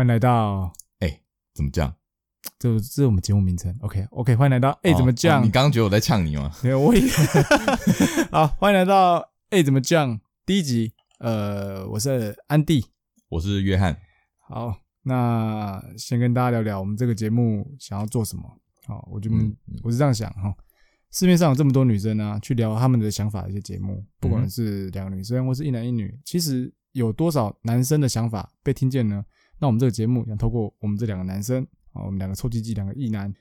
欢迎来到哎，怎么讲？这这是我们节目名称。OK，OK，欢迎来到哎，怎么讲？你刚刚觉得我在呛你吗？没有，我也。好，欢迎来到哎，怎么讲？第一集，呃，我是安迪，我是约翰。好，那先跟大家聊聊我们这个节目想要做什么。好，我就我是这样想哈。市面上有这么多女生啊，去聊他们的想法的一些节目，不管是两个女生或是一男一女，其实。有多少男生的想法被听见呢？那我们这个节目想透过我们这两个男生啊，我们两个臭鸡鸡，两个异男，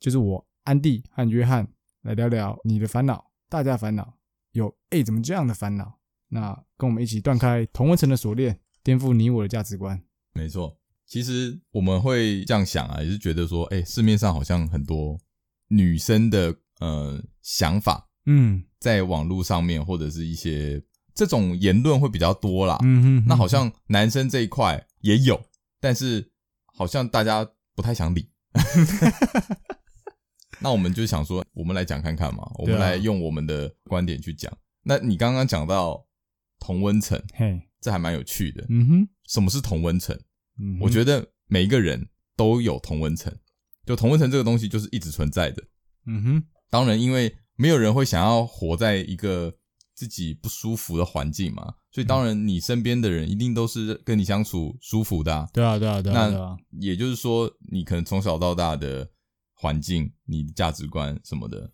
就是我安迪和约翰来聊聊你的烦恼，大家的烦恼，有哎、欸、怎么这样的烦恼？那跟我们一起断开同温层的锁链，颠覆你我的价值观。没错，其实我们会这样想啊，也是觉得说，哎、欸，市面上好像很多女生的呃想法，嗯，在网络上面或者是一些。这种言论会比较多啦，嗯哼，那好像男生这一块也有，但是好像大家不太想理。那我们就想说，我们来讲看看嘛，我们来用我们的观点去讲。那你刚刚讲到同温层，嘿，这还蛮有趣的。嗯哼，什么是同温层？嗯，我觉得每一个人都有同温层，就同温层这个东西就是一直存在的。嗯哼，当然，因为没有人会想要活在一个。自己不舒服的环境嘛，所以当然你身边的人一定都是跟你相处舒服的啊。对啊，对啊，对啊。那也就是说，你可能从小到大的环境、你的价值观什么的，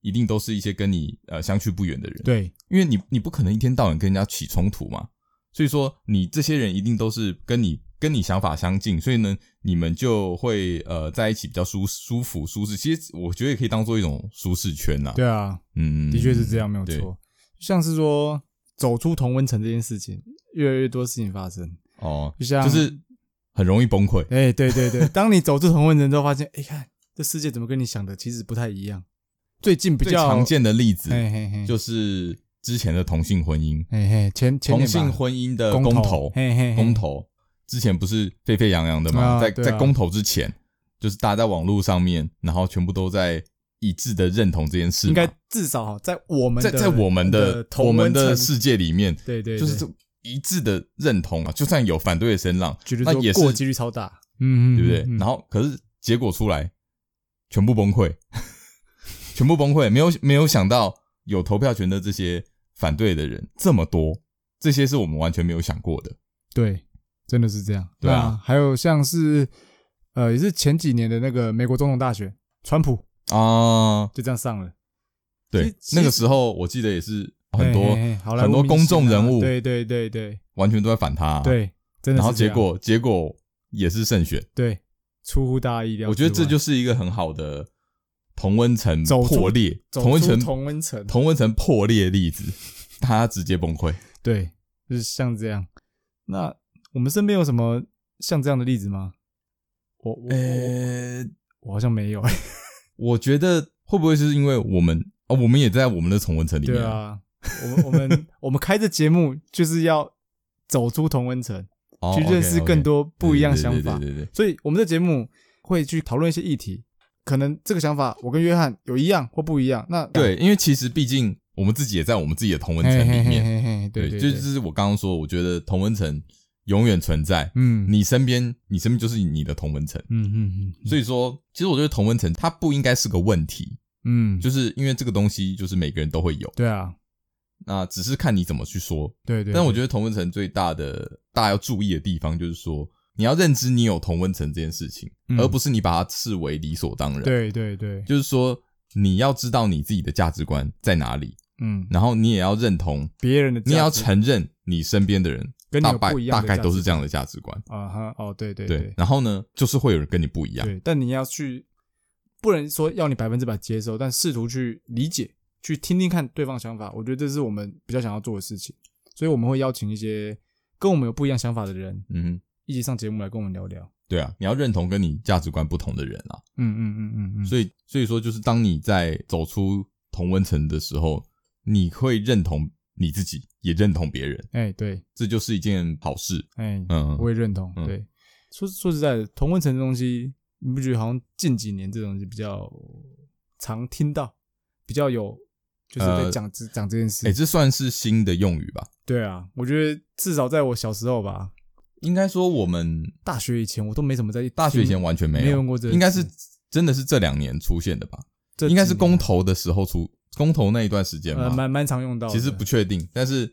一定都是一些跟你呃相去不远的人。对，因为你你不可能一天到晚跟人家起冲突嘛，所以说你这些人一定都是跟你跟你想法相近，所以呢，你们就会呃在一起比较舒舒服舒适。其实我觉得也可以当做一种舒适圈呐。对啊，嗯，的确是这样，没有错。像是说走出同温层这件事情，越来越多事情发生哦，就像就是很容易崩溃。哎、欸，对对对，当你走出同温层之后，发现哎、欸，看这世界怎么跟你想的其实不太一样。最近比较常见的例子，就是之前的同性婚姻，嘿嘿，前前同性婚姻的公投，嘿嘿，公投之前不是沸沸扬扬的吗？啊、在在公投之前，就是大家在网络上面，然后全部都在。一致的认同这件事，应该至少在我们在在我们的我们的世界里面，对对，就是一致的认同啊。就算有反对的声浪，那也是过几率超大，嗯，对不对？然后可是结果出来，全部崩溃，全部崩溃。没有没有想到有投票权的这些反对的人这么多，这些是我们完全没有想过的。对，真的是这样。对啊，还有像是呃，也是前几年的那个美国总统大选，川普。啊，就这样上了。对，那个时候我记得也是很多很多公众人物，对对对对，完全都在反他。对，真的。然后结果结果也是胜选。对，出乎大家意料。我觉得这就是一个很好的同温层破裂，同温层同温层同温层破裂的例子，他直接崩溃。对，就是像这样。那我们身边有什么像这样的例子吗？我我我好像没有。我觉得会不会是因为我们啊，我们也在我们的同温层里面。对啊，我们我们我们开这节目就是要走出同温层，去认识更多不一样想法。对对对。所以我们的节目会去讨论一些议题，可能这个想法我跟约翰有一样或不一样。那对，因为其实毕竟我们自己也在我们自己的同温层里面。对，就是我刚刚说，我觉得同温层。永远存在，嗯，你身边，你身边就是你的同温层，嗯嗯嗯，所以说，其实我觉得同温层它不应该是个问题，嗯，就是因为这个东西就是每个人都会有，对啊，那只是看你怎么去说，对对。但我觉得同温层最大的大家要注意的地方就是说，你要认知你有同温层这件事情，而不是你把它视为理所当然，对对对，就是说你要知道你自己的价值观在哪里，嗯，然后你也要认同别人的，你也要承认你身边的人。跟你不一样，大概都是这样的价值观。啊哈哦对对对，然后呢，就是会有人跟你不一样，对，但你要去，不能说要你百分之百接受，但试图去理解，去听听看对方的想法，我觉得这是我们比较想要做的事情，所以我们会邀请一些跟我们有不一样想法的人，嗯，一起上节目来跟我们聊聊。对啊，你要认同跟你价值观不同的人啊，嗯嗯嗯嗯嗯，所以所以说，就是当你在走出同温层的时候，你会认同。你自己也认同别人，哎，对，这就是一件好事，哎，嗯，我也认同。对，说说实在的，同温层的东西，你不觉得好像近几年这东西比较常听到，比较有，就是在讲这讲这件事。哎，这算是新的用语吧？对啊，我觉得至少在我小时候吧，应该说我们大学以前我都没怎么在大学以前完全没有没用过这个，应该是真的是这两年出现的吧？应该是公投的时候出公投那一段时间嘛，蛮蛮常用到的。其实不确定，但是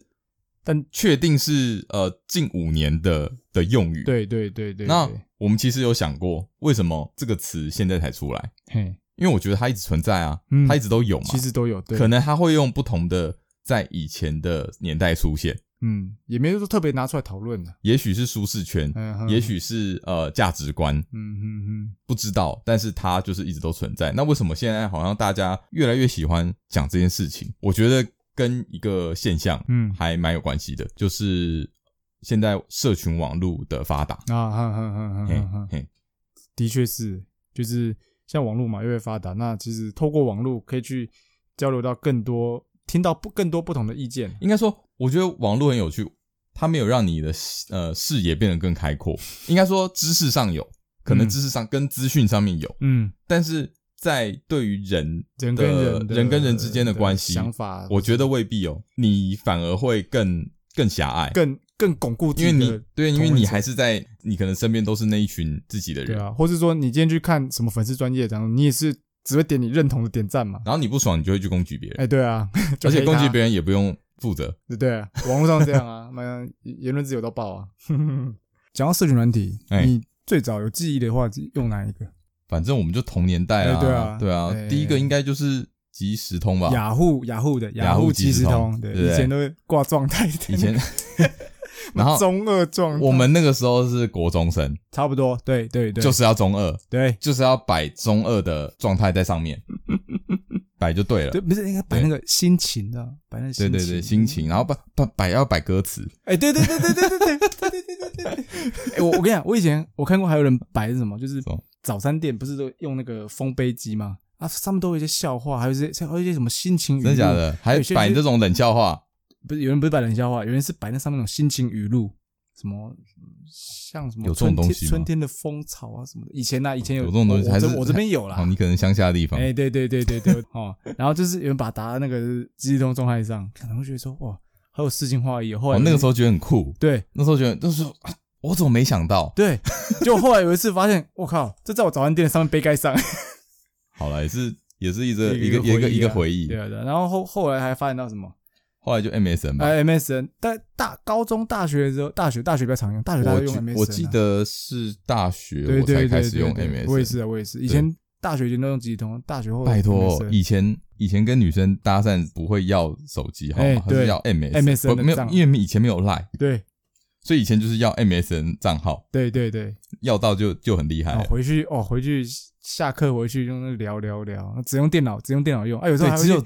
但确定是呃近五年的的用语。对对对对。那我们其实有想过，为什么这个词现在才出来？嘿，因为我觉得它一直存在啊，它一直都有嘛。其实都有，对。可能它会用不同的在以前的年代出现。嗯，也没有说特别拿出来讨论的，也许是舒适圈，也许是呃价值观，嗯嗯嗯，不知道，但是它就是一直都存在。那为什么现在好像大家越来越喜欢讲这件事情？我觉得跟一个现象，嗯，还蛮有关系的，就是现在社群网络的发达啊，哈哈哈哈哈，嘿，的确是，就是像网络嘛，越来越发达，那其实透过网络可以去交流到更多。听到不更多不同的意见，应该说，我觉得网络很有趣，它没有让你的呃视野变得更开阔。应该说，知识上有，可能知识上跟资讯上面有，嗯，但是在对于人人跟人人跟人之间的关系想法，我觉得未必有，你反而会更更狭隘，更更巩固，因为你对，因为你还是在你可能身边都是那一群自己的人，对啊，或是说你今天去看什么粉丝专业，然后你也是。只会点你认同的点赞嘛，然后你不爽，你就会去攻击别人。哎，对啊，而且攻击别人也不用负责。对啊，网络上这样啊，那言论自由到爆啊。讲到社群软体，你最早有记忆的话，用哪一个？反正我们就同年代啊。对啊，对啊，第一个应该就是即时通吧。雅虎雅虎的雅虎即时通，对，以前都挂状态。以前。然后中二状态，我们那个时候是国中生，差不多，对对对，就是要中二，对，就是要摆中二的状态在上面，摆就对了，对，不是应该摆那个心情的，摆那个心情，对对对，心情，然后摆摆摆要摆歌词，哎，对对对对对对对对对对对对，哎，我我跟你讲，我以前我看过还有人摆是什么，就是早餐店不是都用那个风杯机吗？啊，上面都有一些笑话，还有一些还有一些什么心情语，真的假的？还有摆这种冷笑话。不是有人不是摆冷笑话，有人是摆那上面那种心情语录，什么像什么春天春天的风草啊什么的。以前呢，以前有有这种东西，还是我这边有啦。哦，你可能乡下的地方。哎，对对对对对哦。然后就是有人把它打在那个即时通状态上，可能会觉得说哇，好有诗情画意。后来那个时候觉得很酷，对，那时候觉得就是 我怎么没想到？对，就后来有一次发现，我靠，这在我早餐店上面杯盖上。好了，也是也是一个 一个一个一个回忆。对啊，然后后后来还发现到什么？后来就 MSN 吧，哎，MSN，但大高中、大学的时候，大学大学比较常用，大学大家用 MSN。我记得是大学我才开始用 MSN。我也是啊，我也是。以前大学以前都用即时通，大学后拜托，以前以前跟女生搭讪不会要手机号码，还是要 MSN，没有，因为以前没有 Line，对，所以以前就是要 MSN 账号，对对对，要到就就很厉害。回去哦，回去下课回去用那聊聊聊，只用电脑，只用电脑用，哎，有时候还只有。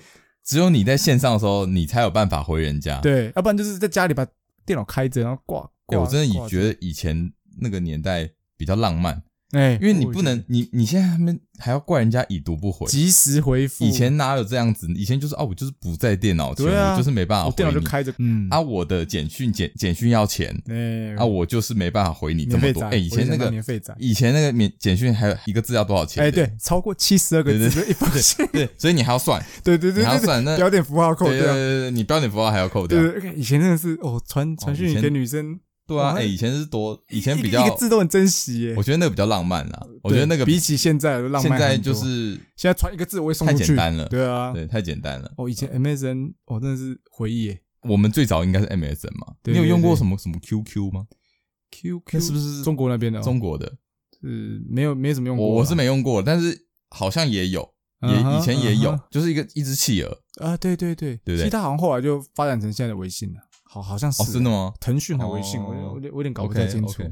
只有你在线上的时候，你才有办法回人家。对，要不然就是在家里把电脑开着，然后挂。对，我真的以觉得以前那个年代比较浪漫。哎，因为你不能，你你现在他们还要怪人家已读不回，及时回复。以前哪有这样子？以前就是哦，我就是不在电脑前，我就是没办法回你。电脑就开着，嗯。啊，我的简讯简简讯要钱，哎，啊，我就是没办法回你这么多。哎，以前那个以前那个免简讯还有一个字要多少钱？哎，对，超过七十二个字一封信。对，所以你还要算，对对对，你还要算那标点符号扣掉。对对对，你标点符号还要扣掉。对，以前真的是哦，传传讯给女生。对啊，哎，以前是多，以前比较一个字都很珍惜耶。我觉得那个比较浪漫啦，我觉得那个比起现在浪漫，现在就是现在传一个字我会送太简单了。对啊，对，太简单了。哦，以前 MSN，哦，真的是回忆耶。我们最早应该是 MSN 嘛？你有用过什么什么 QQ 吗？QQ 是不是中国那边的？中国的，是没有没怎么用过。我是没用过，但是好像也有，也以前也有，就是一个一只企鹅啊，对对对，对对？其实它好像后来就发展成现在的微信了。好，好像是真的吗？腾讯还微信，我我我有点搞不太清楚。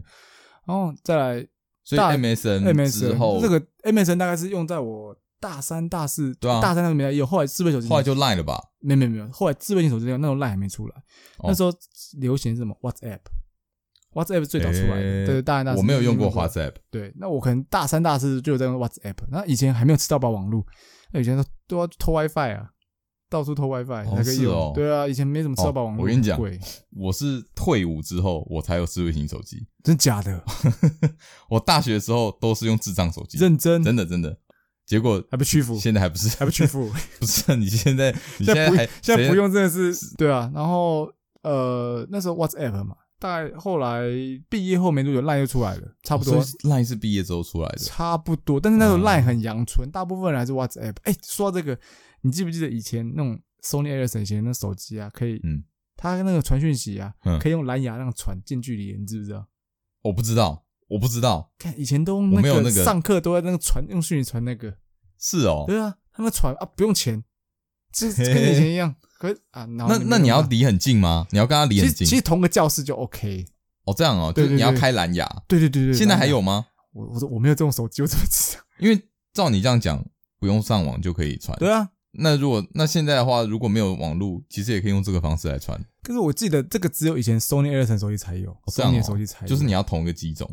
然后再来，所以 MSN 之后，这个 MSN 大概是用在我大三、大四，对啊，大三那边没有。后来智慧手机，后来就 Line 了吧？没没没有，后来智慧型手机那种 Line 还没出来。那时候流行什么 WhatsApp，WhatsApp 最早出来的。对，大三、大四我没有用过 WhatsApp。对，那我可能大三、大四就有在用 WhatsApp。那以前还没有吃到饱网络，那以前都都要偷 WiFi 啊。到处偷 WiFi 才可以用，对啊，以前没什么吃到饱网络。我跟你讲，我是退伍之后我才有智慧型手机，真假的？我大学的时候都是用智障手机，认真，真的真的。结果还不屈服，现在还不是，还不屈服。不是你现在，你现在还现在不用，真的是对啊。然后呃，那时候 WhatsApp 嘛，大概后来毕业后没多久，LINE 又出来了，差不多。LINE 是毕业之后出来的，差不多。但是那时候 LINE 很阳春，大部分人还是 WhatsApp。哎，说到这个，你记不记得以前那种 Sony Ericsson 以前那手机啊，可以，嗯，它那个传讯息啊，可以用蓝牙那样传近距离，你知不知道？我不知道，我不知道。看以前都那个上课都在那个传用讯息传那个。是哦。对啊，他们传啊不用钱，这跟以前一样。可是啊，那那你要离很近吗？你要跟他离很近？其实同个教室就 OK。哦，这样哦，就是你要开蓝牙。对对对对。现在还有吗？我我说我没有这种手机，我怎么知道？因为照你这样讲，不用上网就可以传。对啊。那如果那现在的话，如果没有网络，其实也可以用这个方式来传。可是我记得这个只有以前 Sony Ericsson 手机才有，Sony 手机才有。就是你要同一个机种，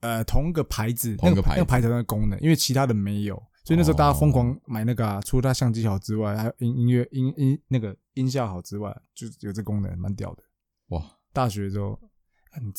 呃，同一个牌子，同一个牌子，那个牌子的功能，因为其他的没有。所以那时候大家疯狂买那个啊，除了它相机好之外，还有音音乐音音那个音效好之外，就有这功能，蛮屌的。哇！大学之后，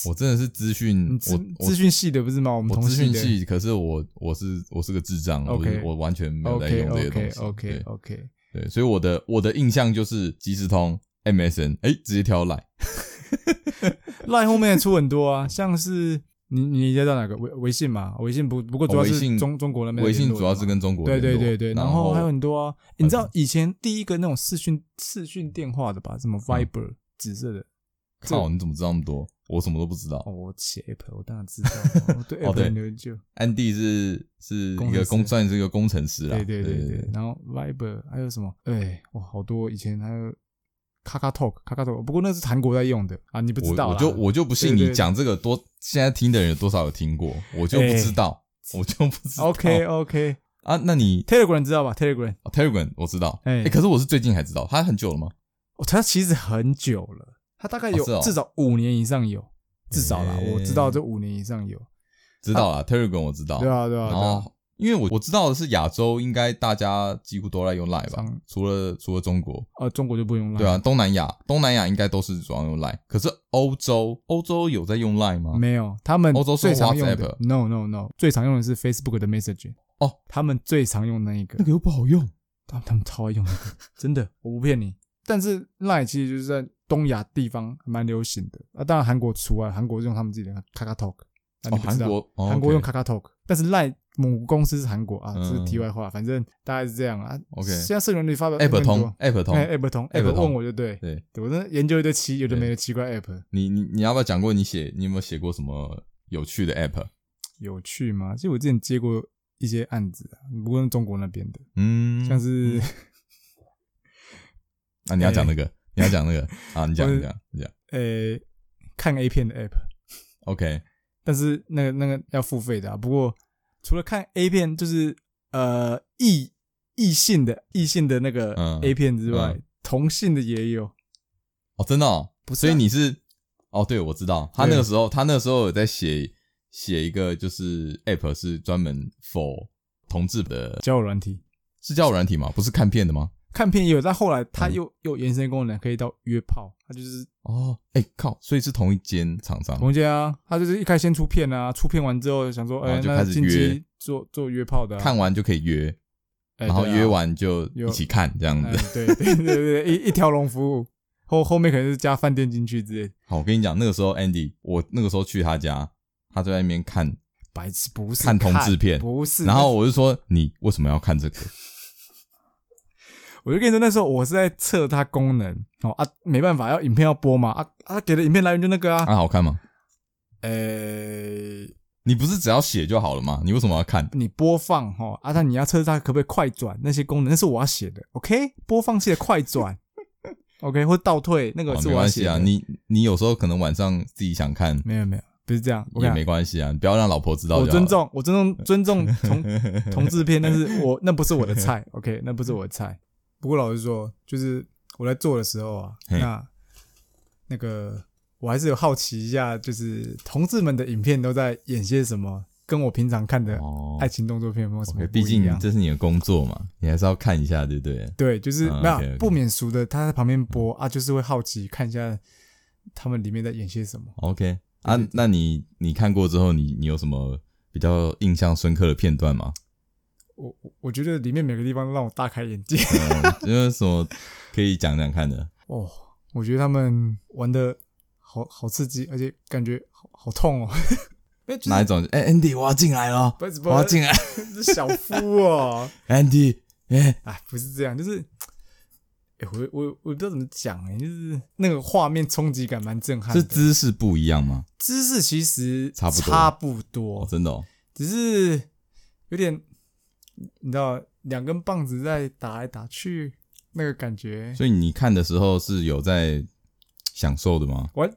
我真的是资讯，我资讯系的不是吗？我们同资讯系，可是我我是我是个智障，我我完全没有在用这些东西。OK OK 对，所以我的我的印象就是即时通 MSN，哎，直接挑 Line，Line 后面出很多啊，像是。你你知道哪个微微信嘛？微信不不过主要是中中国那边。微信主要是跟中国。对对对对，然后还有很多啊。你知道以前第一个那种视讯视讯电话的吧？什么 Viber 紫色的。靠，你怎么知道那么多？我什么都不知道。哦，我写 App，我当然知道。对。安迪是是一个工算是一个工程师啦。对对对对。然后 Viber 还有什么？哎，哇，好多以前还有。卡卡 talk，不过那是韩国在用的啊，你不知道我，我就我就不信你讲这个多，对对对，现在听的人有多少有听过，我就不知道，欸、我就不知道。OK OK 啊，那你 Telegram 知道吧？Telegram，Telegram、哦、我知道。哎、可是我是最近才知道，它很久了吗？哦，它其实很久了，它大概有至少五年以上有，至少啦，欸、我知道这五年以上有。知道啦 t e r e g r a m 我知道。对啊，对啊，对啊。因为我我知道的是亚洲应该大家几乎都在用 Line 吧，除了除了中国，呃，中国就不用 Line。对啊，东南亚东南亚应该都是主要用 Line。可是欧洲欧洲有在用 Line 吗？没有，他们欧洲最常用的 No No No，最常用的是 Facebook 的 Message。哦，他们最常用那一个，那个又不好用，他们他们超爱用那个，真的，我不骗你。但是 Line 其实就是在东亚地方蛮流行的啊，当然韩国除外，韩国是用他们自己的 KakaTalk。哦，韩国韩国用 KakaTalk，但是 Line。母公司是韩国啊，这是题外话，反正大概是这样啊。OK，现在社群里发表 App 通，App 通，App 通，App 问我就对，对，我在研究一堆奇有的没的奇怪 App。你你你要不要讲过你写，你有没有写过什么有趣的 App？有趣吗？其实我之前接过一些案子啊，不过是中国那边的，嗯，像是，啊，你要讲那个，你要讲那个啊，你讲 你讲你讲，呃，看 A 片的 App，OK，但是那个那个要付费的啊，不过。除了看 A 片，就是呃异异性的异性的那个 A 片之外，嗯、同性的也有。哦，真的哦，不是、啊。所以你是哦，对，我知道。他那个时候，他那个时候有在写写一个，就是 App 是专门 for 同志的交友软体，是交友软体吗？不是看片的吗？看片也有，但后来他又、嗯、又延伸功能，可以到约炮。他就是哦，哎、欸、靠，所以是同一间厂商，同一间啊。他就是一开先出片啊，出片完之后想说，哎、欸，就开始约做做约炮的、啊，看完就可以约，然后约完就一起看这样子。对 对对，一一条龙服务，后后面可能是加饭店进去之类。好，我跟你讲，那个时候 Andy，我那个时候去他家，他在那边看，白痴不是看同志片，不是。然后我就说，你为什么要看这个？我就跟你说，那时候我是在测它功能哦啊，没办法，要影片要播嘛啊啊，给的影片来源就那个啊，啊好看吗？呃、欸，你不是只要写就好了吗？你为什么要看？你播放哈啊，但你要测它可不可以快转那些功能，那是我要写的。OK，播放器的快转，OK 或倒退那个是我要写的。没关系啊，你你有时候可能晚上自己想看，没有没有，不是这样，也没关系啊，你不要让老婆知道。我尊重，我尊重尊重同 同志片，但是我那不是我的菜，OK，那不是我的菜。不过老实说，就是我在做的时候啊，那那个我还是有好奇一下，就是同志们的影片都在演些什么，跟我平常看的爱情动作片有没有什么不一样？毕竟这是你的工作嘛，你还是要看一下，对不对？对，就是没有不免俗的，他在旁边播啊，就是会好奇看一下他们里面在演些什么。OK 啊，那你你看过之后，你你有什么比较印象深刻的片段吗？我我觉得里面每个地方都让我大开眼界，有什么可以讲讲看的？哦，我觉得他们玩的好好刺激，而且感觉好好痛哦。就是、哪一种？哎、欸、，Andy，我要进来了，我要进来，是小夫哦，Andy，哎，哎，不是这样，就是，哎、欸，我我我不知道怎么讲哎，就是那个画面冲击感蛮震撼的。是姿势不一样吗？姿势其实差不多，差不多，哦、真的、哦，只是有点，你知道，两根棒子在打来打去，那个感觉。所以你看的时候是有在享受的吗？我。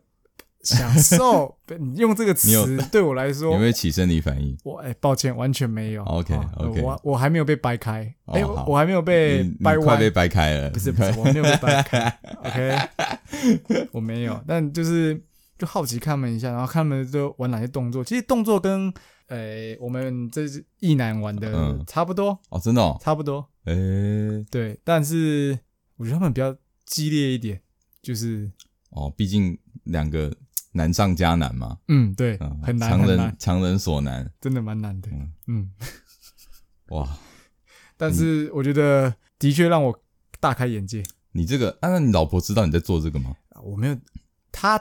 享受，你用这个词对我来说，有没有起生理反应？我哎、欸，抱歉，完全没有。OK OK，我我还没有被掰开，哎、哦欸，我还没有被掰弯，快被掰开了。不是不是，我没有被掰开。OK，我没有，但就是就好奇看他们一下，然后看他们就玩哪些动作。其实动作跟呃、欸、我们这是意男玩的差不多、嗯、哦，真的哦，差不多。哎、欸，对，但是我觉得他们比较激烈一点，就是哦，毕竟两个。难上加难嘛？嗯，对，嗯、很难，强人很难，强人所难，真的蛮难的。嗯，嗯 哇！但是我觉得的确让我大开眼界。你这个，啊、那你老婆知道你在做这个吗？我没有，她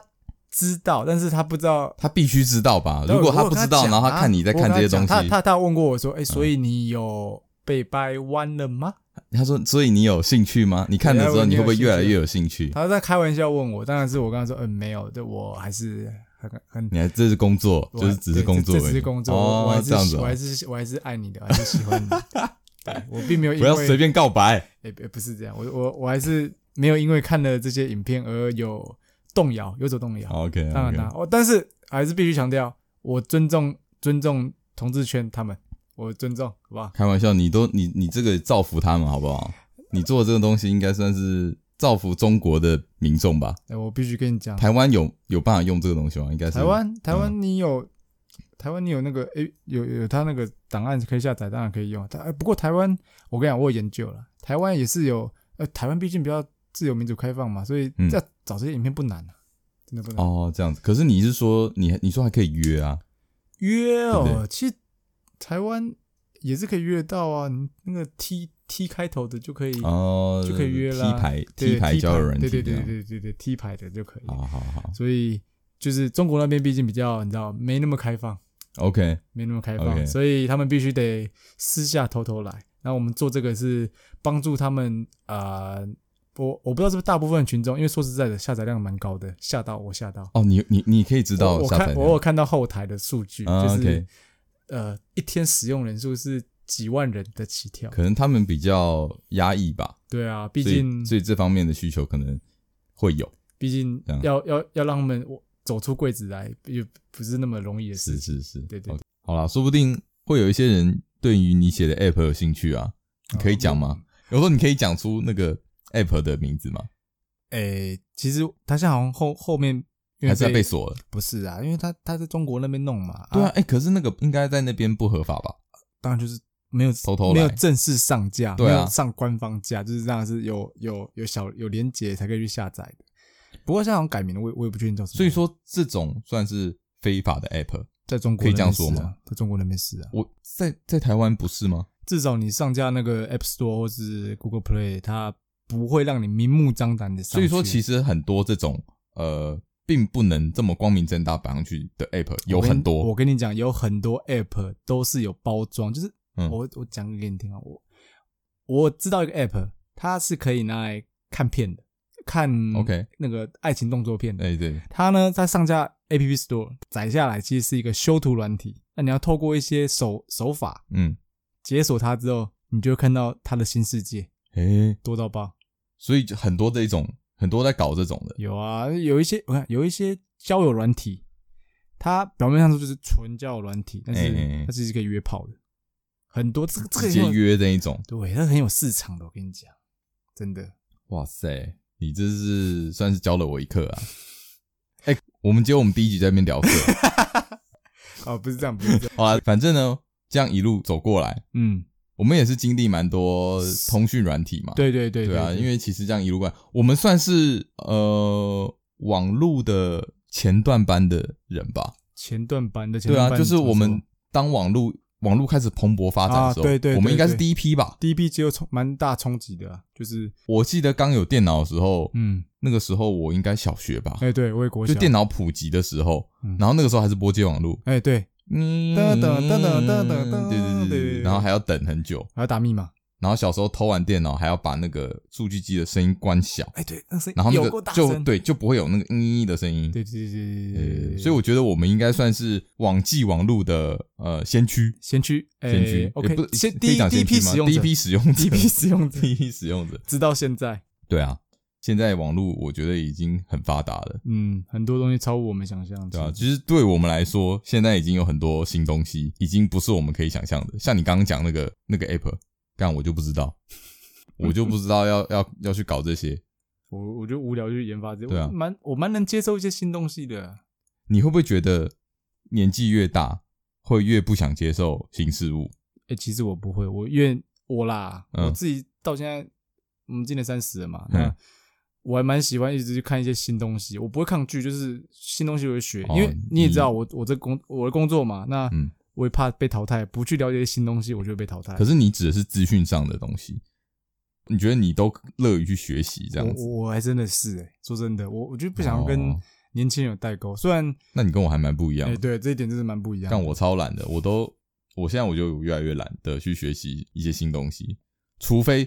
知道，但是他不知道，他必须知道吧？如果他不知道，然后他看你在看这些东西，他他他问过我说：“哎、欸，所以你有被掰弯了吗？”他说：“所以你有兴趣吗？你看的时候，你会不会越来越有兴趣？”他在开玩笑问我，当然是我跟他说：“嗯，没有，对我还是很很……你还这是工作，就是只是工作，这只是工作。哦，我还是这样子，我还是我还是爱你的，我还是喜欢你。对，我并没有不要随便告白。哎，不是这样，我我我还是没有因为看了这些影片而有动摇，有所动摇。OK，当然啦，我但是还是必须强调，我尊重尊重同志圈他们。”我尊重，好不好？开玩笑，你都你你这个造福他们，好不好？你做的这个东西应该算是造福中国的民众吧？哎、欸，我必须跟你讲，台湾有有办法用这个东西吗？应该是台湾台湾你有、嗯、台湾你有那个诶、欸，有有他那个档案可以下载，当然可以用。哎，不过台湾我跟你讲，我有研究了，台湾也是有呃，台湾毕竟比较自由民主开放嘛，所以要找这些影片不难、啊、真的不难。哦，这样子。可是你是说你你说还可以约啊？约哦，对对其实。台湾也是可以约到啊，你那个 T T 开头的就可以哦，就可以约了。T 牌 T 牌交友软体，对对对对对对 T 牌的就可以。好好好。所以就是中国那边毕竟比较你知道没那么开放，OK，没那么开放，所以他们必须得私下偷偷来。然后我们做这个是帮助他们啊，我我不知道是不是大部分群众，因为说实在的下载量蛮高的，吓到我吓到。哦，你你你可以知道，我看我有看到后台的数据，就是。呃，一天使用人数是几万人的起跳，可能他们比较压抑吧。对啊，毕竟所以这方面的需求可能会有。毕竟要要要让他们我走出柜子来，也不是那么容易的事。是是是，对对。好啦，说不定会有一些人对于你写的 app 有兴趣啊，你可以讲吗？有时候你可以讲出那个 app 的名字吗？诶，其实它现在好像后后面。还是要被锁了？不是啊，因为它它在中国那边弄嘛。对啊，哎、欸，可是那个应该在那边不合法吧？当然就是没有偷偷没有正式上架，对啊，没有上官方架，就是这样是有有有小有连接才可以去下载的。不过现在好像改名了，我我也不确定叫什么。所以说这种算是非法的 app，在中国、啊、可以这样说吗？在中国那边是啊，我在在台湾不是吗？至少你上架那个 App Store 或是 Google Play，它不会让你明目张胆的上。所以说，其实很多这种呃。并不能这么光明正大摆上去的 app 有很多。我跟你讲，有很多 app 都是有包装，就是我我讲给你听啊，我我知道一个 app，它是可以拿来看片的，看 OK 那个爱情动作片的。哎对，它呢在上架 app store 载下来，其实是一个修图软体。那你要透过一些手手法，嗯，解锁它之后，你就会看到它的新世界，诶，多到爆。所以很多的一种。很多在搞这种的，有啊，有一些我看有一些交友软体，它表面上说就是纯交友软体，但是它其实可以约炮的，很多这个直接约的一种，对，它很有市场的，我跟你讲，真的，哇塞，你这是算是教了我一课啊！哎、欸，我们结果我们第一集在那边聊课，哦，不是这样，不是这样，好啊，反正呢，这样一路走过来，嗯。我们也是经历蛮多通讯软体嘛，对对对，对啊，因为其实这样一路过来，我们算是呃网络的前段班的人吧，前段班的，前段班，对啊，就是我们当网络网络开始蓬勃发展的时候，对对，我们应该是第一批吧？第一批只有冲蛮大冲击的，就是我记得刚有电脑的时候，嗯，那个时候我应该小学吧？哎，对，我也国小，就电脑普及的时候，然后那个时候还是拨接网络，哎，对，嗯，噔噔噔噔噔噔，对对对，然后还要等很久，还要打密码。然后小时候偷完电脑，还要把那个数据机的声音关小。哎，对，那声音然后那个就对，就不会有那个嘤嘤的声音。对对对对。所以我觉得我们应该算是网际网路的呃先驱。先驱，先驱。OK，不，先第一第一批使用者，第一批使用者，第一批使用者，第一批使用者，直到现在。对啊，现在网络我觉得已经很发达了。嗯，很多东西超乎我们想象。对啊，其实对我们来说，现在已经有很多新东西，已经不是我们可以想象的。像你刚刚讲那个那个 App，干我就不知道。我就不知道要要要去搞这些，我我就无聊就去研发这些，对啊，蛮我蛮能接受一些新东西的。你会不会觉得年纪越大，会越不想接受新事物？哎、欸，其实我不会，我越我啦，嗯、我自己到现在，我们今年三十了嘛，那我还蛮喜欢一直去看一些新东西，我不会抗拒，就是新东西我会学，哦、因为你也知道我我这工我的工作嘛，那我也怕被淘汰，不去了解新东西，我就会被淘汰。可是你指的是资讯上的东西。你觉得你都乐于去学习这样子？我我还真的是哎，说真的，我我就不想跟年轻人有代沟。虽然，那你跟我还蛮不一样。哎，对，这一点真是蛮不一样。但我超懒的，我都，我现在我就越来越懒得去学习一些新东西，除非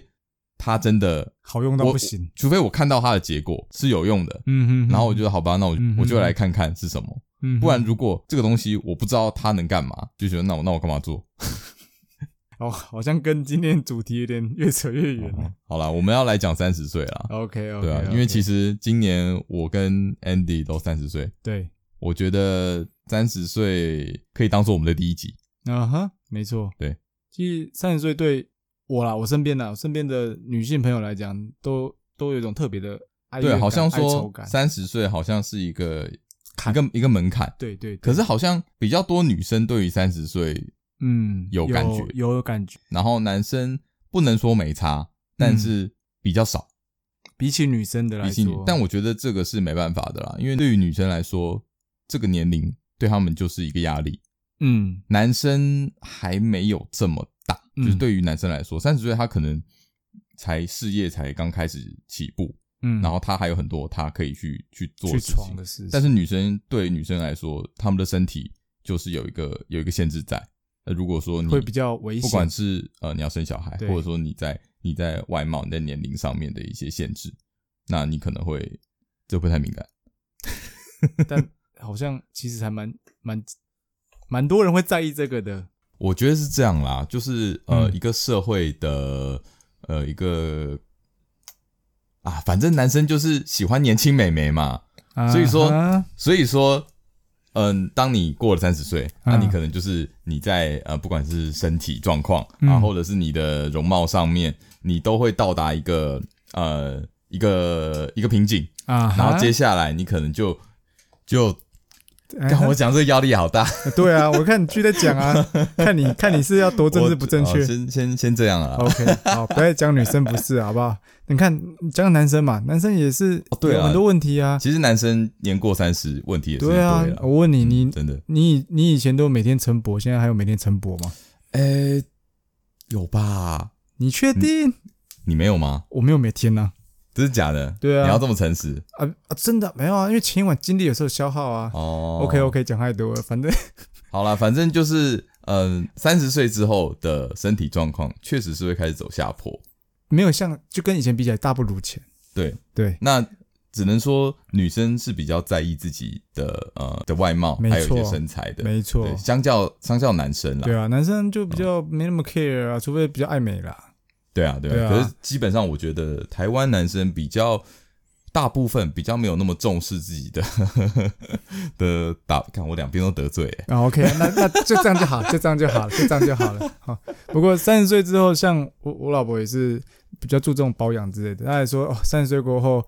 他真的好用到不行，除非我看到他的结果是有用的，嗯哼，然后我觉得好吧，那我我就来看看是什么。嗯，不然如果这个东西我不知道它能干嘛，就觉得那我那我干嘛做？哦，好像跟今天主题有点越扯越远了。好了，我们要来讲三十岁了。OK，OK，对啊，因为其实今年我跟 Andy 都三十岁。对，我觉得三十岁可以当做我们的第一集。啊哈，没错。对，其实三十岁对我啦，我身边的身边的女性朋友来讲，都都有一种特别的爱。对，好像说三十岁好像是一个一个一个门槛。对对。可是好像比较多女生对于三十岁。嗯，有感觉，有有感觉。然后男生不能说没差，但是比较少，比起女生的来说。但我觉得这个是没办法的啦，因为对于女生来说，这个年龄对他们就是一个压力。嗯，男生还没有这么大，就是对于男生来说，三十岁他可能才事业才刚开始起步，嗯，然后他还有很多他可以去去做事情的事。但是女生对女生来说，他们的身体就是有一个有一个限制在。那如果说你会比较危险，不管是呃你要生小孩，或者说你在你在外貌、你在年龄上面的一些限制，那你可能会这不太敏感。但好像其实还蛮蛮蛮多人会在意这个的。我觉得是这样啦，就是呃一个社会的呃一个啊，反正男生就是喜欢年轻美眉嘛，所以说所以说。嗯，当你过了三十岁，那你可能就是你在呃，不管是身体状况啊，或者是你的容貌上面，你都会到达一个呃一个一个瓶颈啊。然后接下来你可能就就跟 我讲，这个压力好大。对啊，我看你继续在讲啊，看你看你是要多政治不正确。先先先这样啊。OK，好，不要讲女生不是，好不好？你看，讲男生嘛，男生也是有很多问题啊。其实男生年过三十，问题也是对啊。我问你，你真的，你你以前都每天晨勃，现在还有每天晨勃吗？诶，有吧？你确定？你没有吗？我没有每天呐，这是假的。对啊，你要这么诚实啊啊！真的没有啊，因为前一晚精力有时候消耗啊。哦，OK OK，讲太多了，反正 好了，反正就是嗯，三十岁之后的身体状况确实是会开始走下坡。没有像，就跟以前比起来大不如前。对对，那只能说女生是比较在意自己的呃的外貌，还有一些身材的，没错。相较相较男生啦，对啊，男生就比较没那么 care 啊，除非比较爱美啦。对啊，对啊。可是基本上，我觉得台湾男生比较大部分比较没有那么重视自己的 的打，看我两边都得罪。啊，OK，那那就这样就好，就这样就好了，就这样就好了。好，不过三十岁之后，像我我老婆也是。比较注重保养之类的，她还说哦，三十岁过后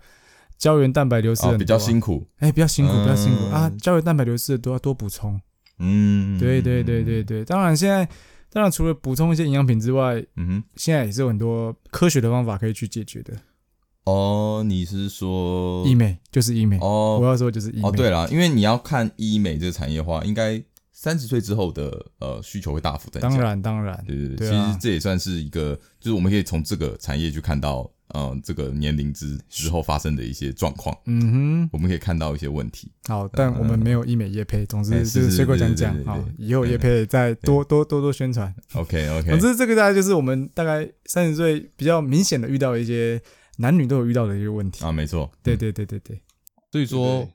胶原蛋白流失比较辛苦，哎，欸，比较辛苦，比较辛苦，嗯，啊，胶原蛋白流失的都要多补充，嗯，对对对对对，当然现在当然除了补充一些营养品之外，嗯哼，现在也是有很多科学的方法可以去解决的。哦，你是说医美就是医美哦，我要说就是医美。哦，对了，因为你要看医美这个产业的话，应该三十岁之后的呃需求会大幅增加。当然，当然，对对对，其实这也算是一个，就是我们可以从这个产业去看到。嗯，这个年龄之之后发生的一些状况，嗯哼，我们可以看到一些问题。好，但我们没有医美业配，总之就是水果讲讲。好，以后业配再多多多多宣传。OK OK。总之，这个大概就是我们大概三十岁比较明显的遇到一些男女都有遇到的一些问题啊，没错。对对对对对。所以说，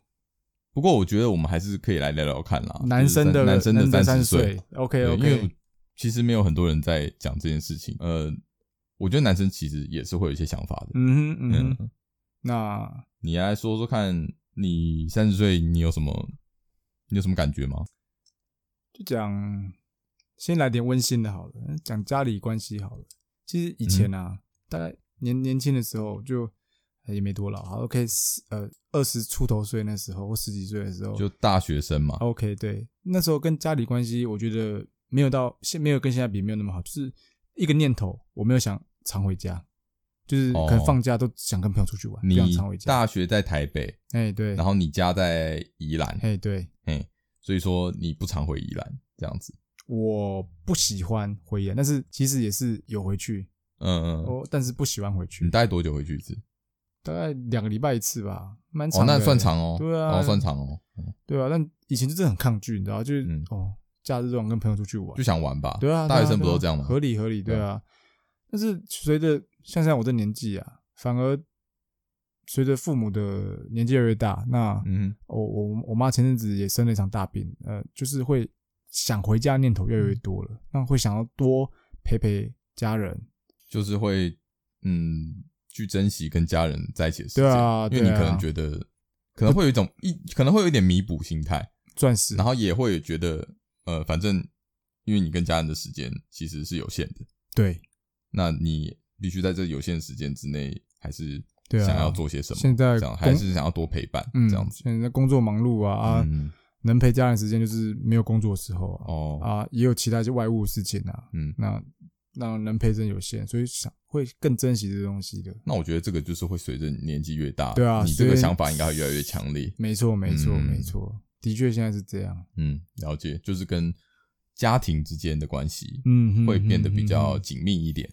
不过我觉得我们还是可以来聊聊看啦。男生的男生的三十岁，OK OK。因为其实没有很多人在讲这件事情，呃。我觉得男生其实也是会有一些想法的。嗯哼嗯哼，嗯，那你来说说看，你三十岁，你有什么，你有什么感觉吗？就讲，先来点温馨的，好了，讲家里关系好了。其实以前啊，嗯、大概年年轻的时候就也没多老，好，OK，呃，二十出头岁那时候或十几岁的时候，就大学生嘛。OK，对，那时候跟家里关系，我觉得没有到现没有跟现在比没有那么好，就是。一个念头，我没有想常回家，就是可能放假都想跟朋友出去玩。你大学在台北，哎对，然后你家在宜兰，哎对，哎，所以说你不常回宜兰这样子。我不喜欢回宜兰，但是其实也是有回去，嗯嗯，我但是不喜欢回去。你大概多久回去一次？大概两个礼拜一次吧，蛮长。哦，那算长哦。对啊，哦算长哦。对啊，但以前就真的很抗拒，你知道，就是哦。假日这种跟朋友出去玩，就想玩吧。对啊，大学生不都这样吗？合理合理，对啊。但是随着像现在我这年纪啊，反而随着父母的年纪越来越大，那嗯，我我我妈前阵子也生了一场大病，呃，就是会想回家念头越来越多了，那会想要多陪陪家人，就是会嗯去珍惜跟家人在一起的时间。对啊，因为你可能觉得可能会有一种一可能会有一点弥补心态，钻石，然后也会觉得。呃，反正因为你跟家人的时间其实是有限的，对，那你必须在这有限时间之内，还是想要做些什么？现在想还是想要多陪伴，这样子。现在工作忙碌啊啊，能陪家人时间就是没有工作的时候哦啊，也有其他一些外务事情啊，嗯，那那能陪真有限，所以想会更珍惜这东西的。那我觉得这个就是会随着年纪越大，对啊，你这个想法应该会越来越强烈。没错，没错，没错。的确，现在是这样。嗯，了解，就是跟家庭之间的关系，嗯，会变得比较紧密一点。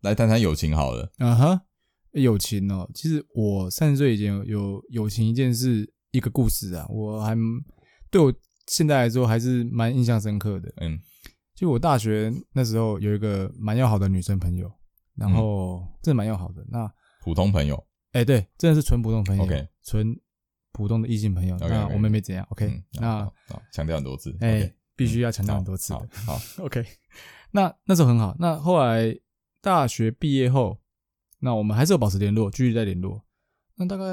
来谈谈友情好了。啊哈，友情哦，其实我三十岁以前有有友情一件事，一个故事啊，我还对我现在来说还是蛮印象深刻的。嗯，就我大学那时候有一个蛮要好的女生朋友，然后真的蛮要好的。那普通朋友，哎，对，真的是纯普通朋友。OK，纯。普通的异性朋友，那我们没怎样，OK？那强调很多次，哎，必须要强调很多次的，好，OK？那那时候很好，那后来大学毕业后，那我们还是有保持联络，继续在联络。那大概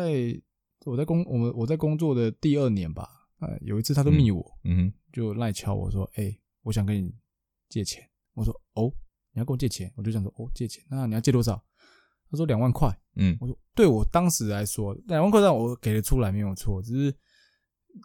我在工，我们我在工作的第二年吧，呃，有一次他都密我，嗯哼，就赖敲我说，哎，我想跟你借钱。我说，哦，你要跟我借钱？我就想说，哦，借钱，那你要借多少？他说两万块，嗯，我说对我当时来说，两万块让我给得出来没有错，只是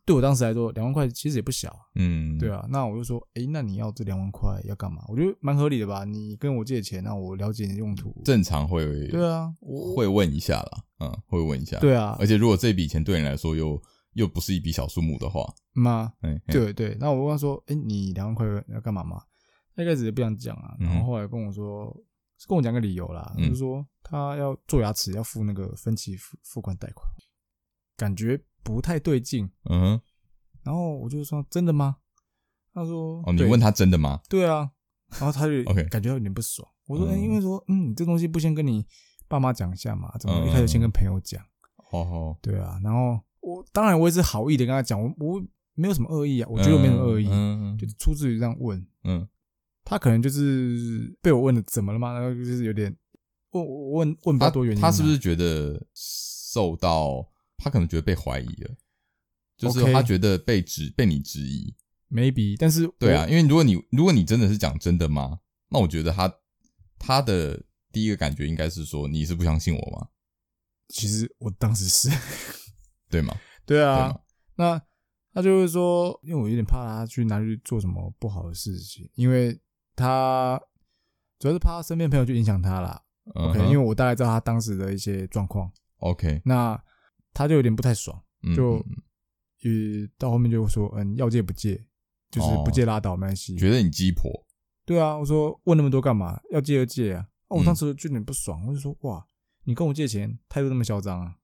对我当时来说，两万块其实也不小，嗯，对啊，那我就说，哎，那你要这两万块要干嘛？我觉得蛮合理的吧，你跟我借钱，那我了解你的用途，正常会，对啊，我会问一下啦，嗯，会问一下，对啊，而且如果这笔钱对你来说又又不是一笔小数目的话，吗？对对，那我问他说，哎，你两万块要干嘛嘛？他一开始也不想讲啊，然后后来跟我说。跟我讲个理由啦，就是说他要做牙齿，要付那个分期付付款贷款，感觉不太对劲。嗯哼，然后我就说真的吗？他说哦，你问他真的吗？对啊，然后他就 OK 感觉有点不爽。我说，因为说嗯，你这东西不先跟你爸妈讲一下嘛？怎么一开始先跟朋友讲？哦，对啊。然后我当然我也是好意的跟他讲，我我没有什么恶意啊，我觉得我没有恶意，就是出自于这样问。嗯。他可能就是被我问的怎么了吗？然后就是有点问问问比较多原因。他是不是觉得受到？他可能觉得被怀疑了，就是他觉得被质被你质疑。Maybe，但是对啊，因为如果你如果你真的是讲真的吗？那我觉得他他的第一个感觉应该是说你是不相信我吗？其实我当时是，对吗？对啊，那他就会说，因为我有点怕他去拿去做什么不好的事情，因为。他主要是怕他身边朋友去影响他啦。OK，因为我大概知道他当时的一些状况。OK，那他就有点不太爽，就，呃，到后面就说，嗯，要借不借，就是不借拉倒没关系。觉得你鸡婆？对啊，我说问那么多干嘛？要借就借啊！哦，我当时就有点不爽，我就说哇，你跟我借钱态度那么嚣张啊！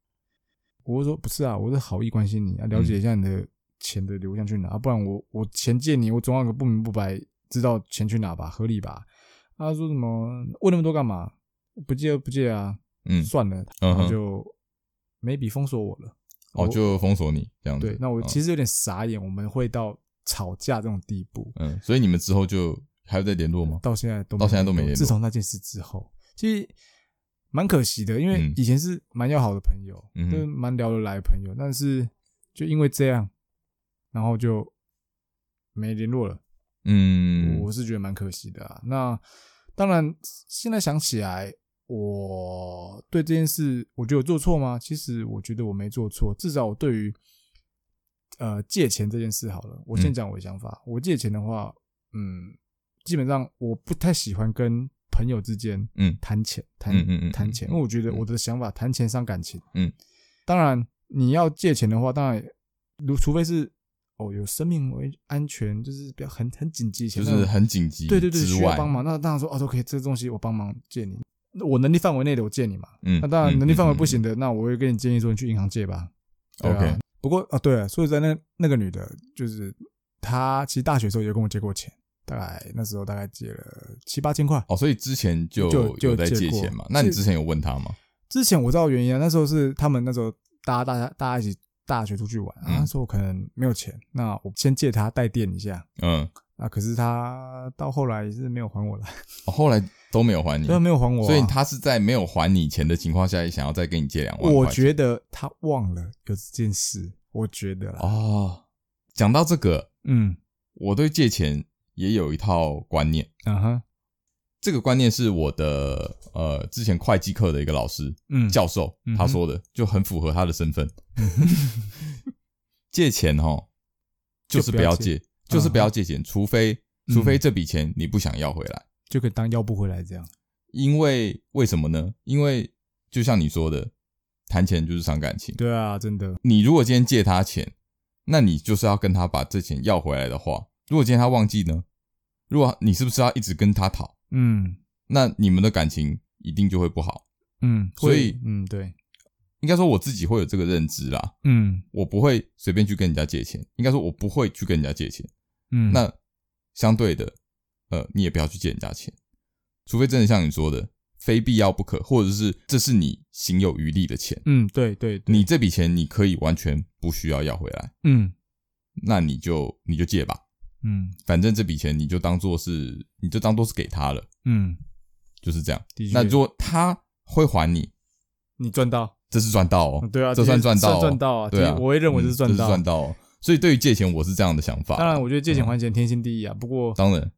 我就说不是啊，我是好意关心你，啊了解一下你的钱的流向去哪，不然我我钱借你，我总要个不明不白，知道钱去哪吧，合理吧？他说什么问那么多干嘛？不借就不借啊，嗯，算了，然后就没笔封锁我了，哦，就封锁你这样子。对，那我其实有点傻眼，我们会到吵架这种地步，嗯，所以你们之后就还有在联络吗？到现在都到现在都没联络。自从那件事之后，其实蛮可惜的，因为以前是蛮要好的朋友，嗯，就是蛮聊得来的朋友，但是就因为这样，然后就没联络了，嗯，我是觉得蛮可惜的啊。那当然，现在想起来。我对这件事，我觉得有做错吗？其实我觉得我没做错，至少我对于呃借钱这件事好了，我先讲我的想法。嗯、我借钱的话，嗯，基本上我不太喜欢跟朋友之间嗯谈钱谈嗯嗯谈钱，因为我觉得我的想法谈钱伤感情。嗯，当然你要借钱的话，当然如除非是哦有生命危安全，就是比较很很紧急，就是很紧急，对对对，需要帮忙，那当然说哦，OK，这个东西我帮忙借你。我能力范围内的，我借你嘛。嗯，那当然能力范围不行的，那我会跟你建议说，你去银行借吧。OK。不过啊，对啊，说实在，那那个女的，就是她，其实大学的时候也跟我借过钱，大概那时候大概借了七八千块。哦，所以之前就就在借钱嘛。那你之前有问她吗？之前我知道原因啊，那时候是他们那时候大家大家大家一起大学出去玩，那时候可能没有钱，那我先借他带电一下。嗯。那，可是他到后来也是没有还我来。哦，后来。都没有还你，都没有还我，所以他是在没有还你钱的情况下，也想要再跟你借两万。我觉得他忘了有这件事，我觉得哦。讲到这个，嗯，我对借钱也有一套观念，嗯哼，这个观念是我的呃之前会计课的一个老师，嗯，教授他说的，就很符合他的身份。借钱哈，就是不要借，就是不要借钱，除非除非这笔钱你不想要回来。就可以当要不回来这样，因为为什么呢？因为就像你说的，谈钱就是伤感情。对啊，真的。你如果今天借他钱，那你就是要跟他把这钱要回来的话，如果今天他忘记呢？如果你是不是要一直跟他讨？嗯，那你们的感情一定就会不好。嗯，所以，嗯，对，应该说我自己会有这个认知啦。嗯，我不会随便去跟人家借钱。应该说，我不会去跟人家借钱。嗯，那相对的。呃，你也不要去借人家钱，除非真的像你说的，非必要不可，或者是这是你行有余力的钱。嗯，对对，对，你这笔钱你可以完全不需要要回来。嗯，那你就你就借吧。嗯，反正这笔钱你就当做是，你就当做是给他了。嗯，就是这样。那如果他会还你，你赚到，这是赚到哦。对啊，这算赚到，赚到啊。对啊，我会认为是赚到，赚到哦。所以对于借钱，我是这样的想法。当然，我觉得借钱还钱天经地义啊。不过，当然。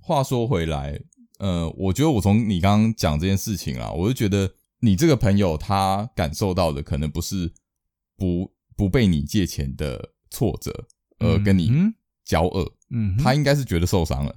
话说回来，呃，我觉得我从你刚刚讲这件事情啊，我就觉得你这个朋友他感受到的可能不是不不被你借钱的挫折，而跟你交恶，嗯，他应该是觉得受伤了。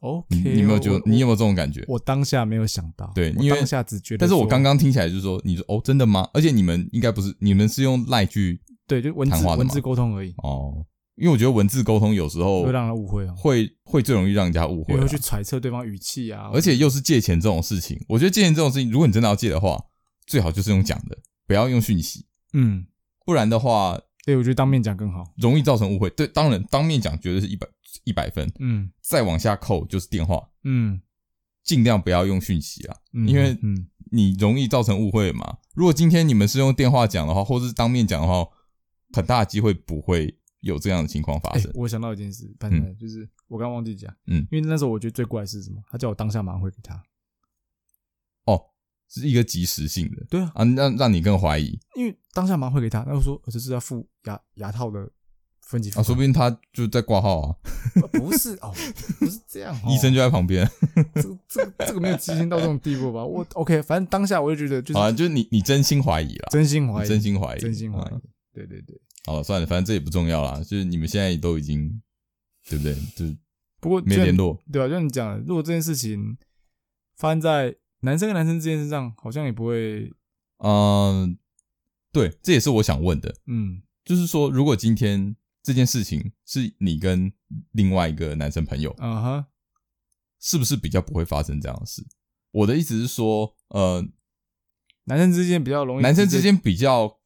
OK，你有没有就你有没有这种感觉？我当下没有想到，对，因为当下只觉得，但是我刚刚听起来就是说，你说哦，真的吗？而且你们应该不是，你们是用赖去对，就文字文字沟通而已哦。因为我觉得文字沟通有时候会让人误会，会会最容易让人家误会，会去揣测对方语气啊。而且又是借钱这种事情，我觉得借钱这种事情，如果你真的要借的话，最好就是用讲的，不要用讯息。嗯，不然的话，对，我觉得当面讲更好，容易造成误会。对，当然当面讲绝对是一百一百分。嗯，再往下扣就是电话。嗯，尽量不要用讯息啊，因为你容易造成误会嘛。如果今天你们是用电话讲的话，或是当面讲的话，很大的机会不会。有这样的情况发生，我想到一件事，反正就是我刚忘记讲，嗯，因为那时候我觉得最怪是什么？他叫我当下马上回给他，哦，是一个及时性的，对啊，啊，让让你更怀疑，因为当下马上汇给他，那我说这是要付牙牙套的分级付，啊，说不定他就在挂号啊，不是哦，不是这样，医生就在旁边，这个这个这个没有畸形到这种地步吧？我 OK，反正当下我就觉得就是，啊，就是你你真心怀疑了，真心怀疑，真心怀疑，真心怀疑，对对对。好了，算了，反正这也不重要啦。就是你们现在都已经，对不对？就不过没联络，对吧？就你讲的，如果这件事情发生在男生跟男生之间身上，好像也不会。嗯，对，这也是我想问的。嗯，就是说，如果今天这件事情是你跟另外一个男生朋友，嗯哼，是不是比较不会发生这样的事？我的意思是说，呃，男生之间比较容易，男生之间比较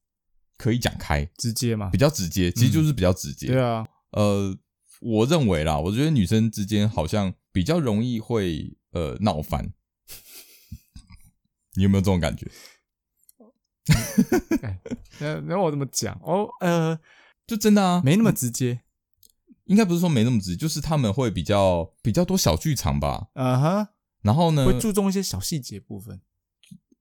可以讲开，直接嘛，比较直接，其实就是比较直接。嗯、对啊，呃，我认为啦，我觉得女生之间好像比较容易会呃闹翻。你有没有这种感觉？那那我怎么讲？哦，呃，就真的啊，没那么直接。应该不是说没那么直接，就是他们会比较比较多小剧场吧。啊哈。然后呢，会注重一些小细节部分。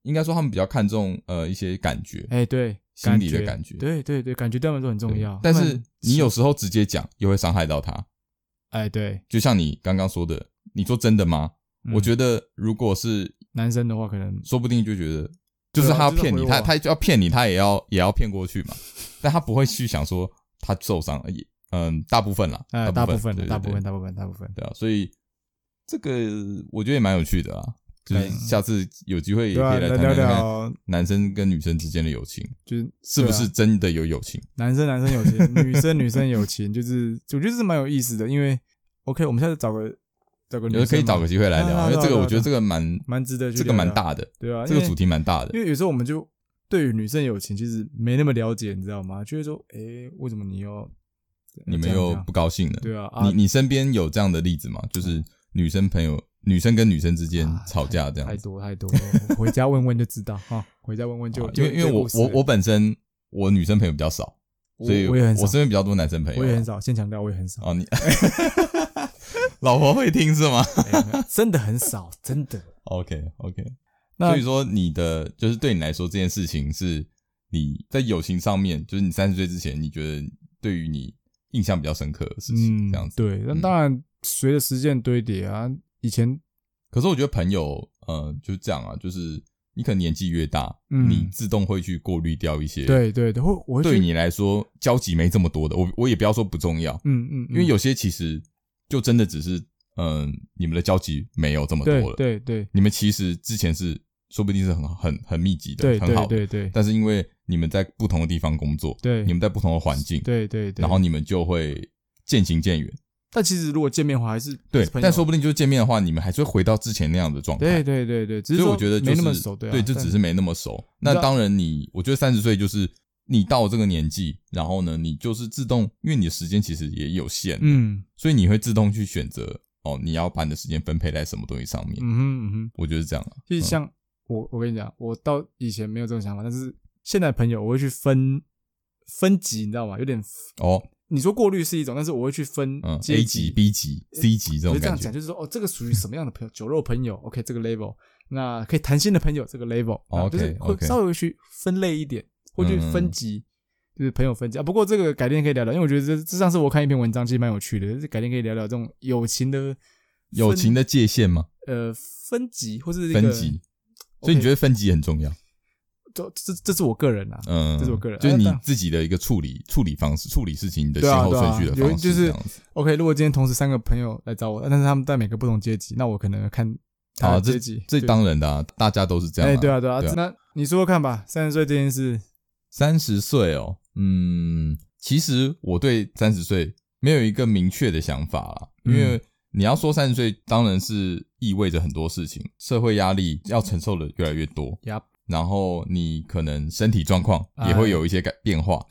应该说他们比较看重呃一些感觉。哎，对，心理的感觉。对对对，感觉对他们都很重要。但是你有时候直接讲，又会伤害到他。哎，对，就像你刚刚说的，你说真的吗？我觉得如果是男生的话，可能说不定就觉得。就是他要骗你，他他要骗你，他也要也要骗过去嘛。但他不会去想说他受伤而已。嗯，大部分啦，大部分，大部分，大部分，大部分，对啊。所以这个我觉得也蛮有趣的啊。就是下次有机会也可以来聊聊男生跟女生之间的友情，就是是不是真的有友情？男生男生友情，女生女生友情，就是我觉得是蛮有意思的。因为 OK，我们下次找个。我觉得可以找个机会来聊，因为这个我觉得这个蛮蛮值得，这个蛮大的，对啊，这个主题蛮大的。因为有时候我们就对于女生友情其实没那么了解，你知道吗？就会说，哎，为什么你又你们又不高兴了？对啊，你你身边有这样的例子吗？就是女生朋友，女生跟女生之间吵架这样，太多太多，回家问问就知道哈，回家问问就因为因为我我我本身我女生朋友比较少，所以我也很少，我身边比较多男生朋友，我也很少。先强调，我也很少。啊，你。老婆会听是吗？欸、真的很少，真的。OK OK，那所以说你的就是对你来说这件事情是你在友情上面，就是你三十岁之前，你觉得对于你印象比较深刻的事情，这样子。嗯、对，那当然随着时间堆叠啊，以前可是我觉得朋友，呃，就是这样啊，就是你可能年纪越大，嗯，你自动会去过滤掉一些，对对对，对你来说交集没这么多的，我我也不要说不重要，嗯嗯，嗯因为有些其实。就真的只是，嗯，你们的交集没有这么多了。对对，你们其实之前是说不定是很很很密集的，很好的。对对。但是因为你们在不同的地方工作，对，你们在不同的环境，对对对，然后你们就会渐行渐远。但其实如果见面的话，还是对，但说不定就是见面的话，你们还是会回到之前那样的状态。对对对对，只是我觉得没那么熟，对，就只是没那么熟。那当然，你我觉得三十岁就是。你到这个年纪，然后呢，你就是自动，因为你的时间其实也有限，嗯，所以你会自动去选择哦，你要把你的时间分配在什么东西上面。嗯哼嗯哼，我觉得是这样啊。就是像我，我跟你讲，我到以前没有这种想法，但是现在朋友我会去分分级，你知道吗？有点哦，你说过滤是一种，但是我会去分嗯，A 级、B 级、C 级这种感觉。这样讲就是说，哦，这个属于什么样的朋友？酒肉朋友，OK，这个 level，那可以谈心的朋友，这个 level，哦，就是会稍微去分类一点，会去分级。就是朋友分级啊，不过这个改天可以聊聊，因为我觉得这这上次我看一篇文章，其实蛮有趣的。就是改天可以聊聊这种友情的友情的界限吗？呃，分级或是分级，所以你觉得分级很重要？这这这是我个人啊，嗯，这是我个人，就是你自己的一个处理处理方式，处理事情的先后顺序的方式，就是 OK。如果今天同时三个朋友来找我，但是他们在每个不同阶级，那我可能看他的阶级，这当然的啊，大家都是这样。哎，对啊，对啊，那你说说看吧，三十岁这件事，三十岁哦。嗯，其实我对三十岁没有一个明确的想法啦，因为你要说三十岁，当然是意味着很多事情，社会压力要承受的越来越多，然后你可能身体状况也会有一些改变化，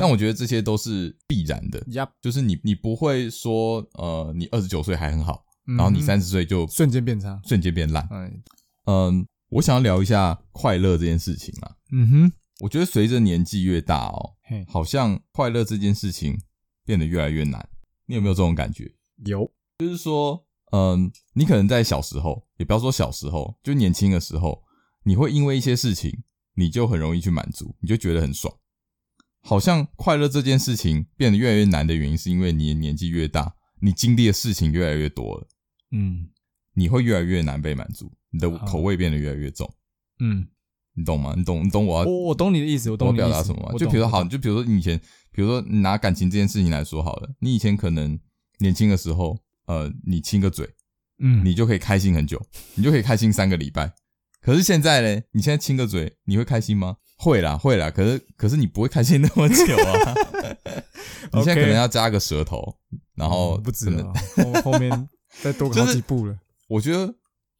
但我觉得这些都是必然的，就是你你不会说，呃，你二十九岁还很好，然后你三十岁就瞬间变差，瞬间变烂，嗯，我想要聊一下快乐这件事情啊，嗯哼。我觉得随着年纪越大哦，好像快乐这件事情变得越来越难。你有没有这种感觉？有，就是说，嗯，你可能在小时候，也不要说小时候，就年轻的时候，你会因为一些事情，你就很容易去满足，你就觉得很爽。好像快乐这件事情变得越来越难的原因，是因为你的年纪越大，你经历的事情越来越多了，嗯，你会越来越难被满足，你的口味变得越来越重，嗯。你懂吗？你懂，你懂我要，我我懂你的意思，我懂你表达什么吗？就比如说，好，就比如说你以前，比如说你拿感情这件事情来说好了，你以前可能年轻的时候，呃，你亲个嘴，嗯，你就可以开心很久，你就可以开心三个礼拜。可是现在呢，你现在亲个嘴，你会开心吗？会啦，会啦。可是，可是你不会开心那么久啊。你现在可能要加个舌头，然后不止了，后后面再多个好几步了。我觉得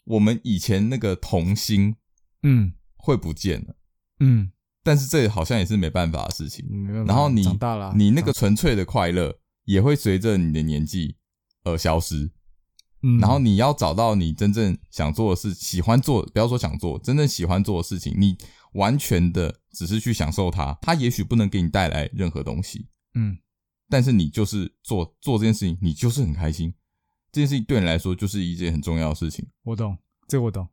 我们以前那个童心，嗯，会不见了，嗯，但是这好像也是没办法的事情。然后你长大了，你那个纯粹的快乐也会随着你的年纪而消失。嗯，然后你要找到你真正想做的事，喜欢做，不要说想做，真正喜欢做的事情，你完全的只是去享受它，它也许不能给你带来任何东西，嗯，但是你就是做做这件事情，你就是很开心，这件事情对你来说就是一件很重要的事情。我懂，这个我懂，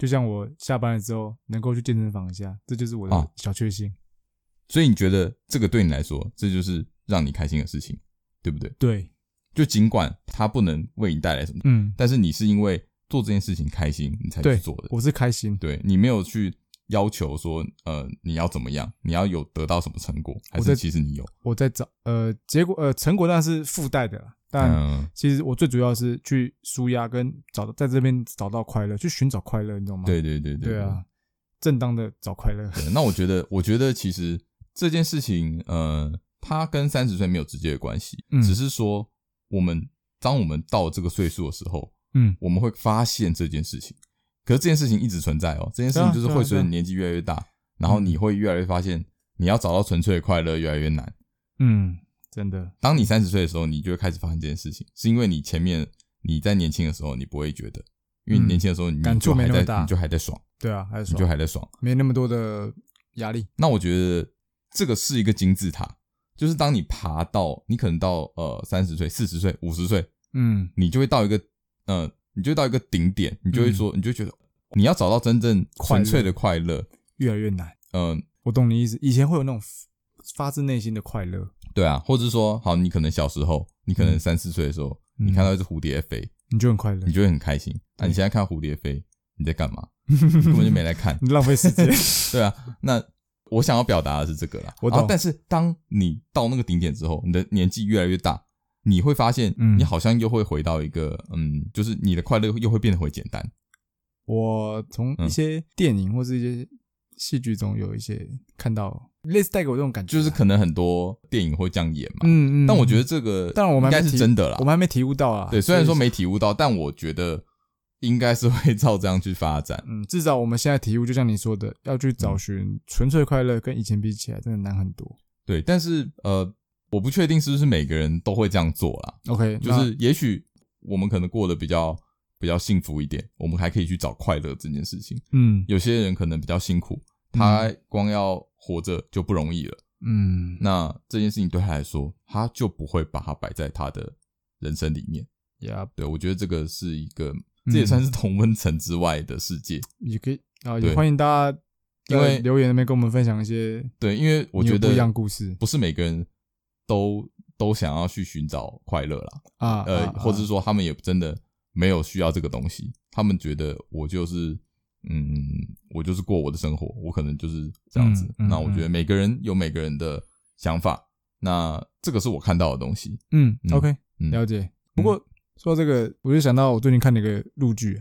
就像我下班了之后能够去健身房一下，这就是我的小确幸。啊，所以你觉得这个对你来说，这就是让你开心的事情，对不对？对。就尽管它不能为你带来什么，嗯，但是你是因为做这件事情开心，你才去做的。我是开心，对，你没有去要求说，呃，你要怎么样，你要有得到什么成果，还是其实你有？我在找，呃，结果，呃，成果那是附带的，但其实我最主要是去舒压跟找到在这边找到快乐，去寻找快乐，你懂吗？对对对对，对啊，正当的找快乐。那我觉得，我觉得其实这件事情，呃，它跟三十岁没有直接的关系，嗯，只是说。我们当我们到这个岁数的时候，嗯，我们会发现这件事情。可是这件事情一直存在哦，这件事情就是会随着你年纪越来越大，然后你会越来越发现，你要找到纯粹的快乐越来越难。嗯，真的。当你三十岁的时候，你就会开始发现这件事情，是因为你前面你在年轻的时候你不会觉得，因为你年轻的时候你就还在，你就还在爽。对啊，还在爽，你就还在爽，没那么多的压力。那我觉得这个是一个金字塔。就是当你爬到，你可能到呃三十岁、四十岁、五十岁，嗯，你就会到一个，呃，你就会到一个顶点，你就会说，嗯、你就觉得你要找到真正纯粹的快乐越来越难。嗯、呃，我懂你意思。以前会有那种发自内心的快乐，对啊，或者是说，好，你可能小时候，你可能三四岁的时候，嗯、你看到一只蝴蝶飞，你就很快乐，你就会很开心。那、啊、你现在看蝴蝶飞，你在干嘛？你根本就没来看，你浪费时间。对啊，那。我想要表达的是这个啦，我懂。但是当你到那个顶点之后，你的年纪越来越大，你会发现，你好像又会回到一个，嗯，嗯，就是你的快乐又会变得会简单。我从一些电影或是一些戏剧中有一些看到，类似带给我这种感觉，就是可能很多电影会这样演嘛。嗯嗯。但我觉得这个，当然我们应该是真的啦，我们还没体悟到啊。对，虽然说没体悟到，但我觉得。应该是会照这样去发展，嗯，至少我们现在体悟，就像你说的，要去找寻纯粹快乐，跟以前比起来，真的难很多。对，但是呃，我不确定是不是每个人都会这样做啦。OK，就是也许我们可能过得比较比较幸福一点，我们还可以去找快乐这件事情。嗯，有些人可能比较辛苦，他光要活着就不容易了。嗯，那这件事情对他来说，他就不会把它摆在他的人生里面。Yeah，对，我觉得这个是一个。这也算是同温层之外的世界，也可以啊，也欢迎大家因为留言那边跟我们分享一些对，因为我觉得不一样故事，不是每个人都都想要去寻找快乐啦。啊，呃，或者是说他们也真的没有需要这个东西，他们觉得我就是嗯，我就是过我的生活，我可能就是这样子。那我觉得每个人有每个人的想法，那这个是我看到的东西。嗯，OK，了解。不过。说到这个，我就想到我最近看了一个陆剧，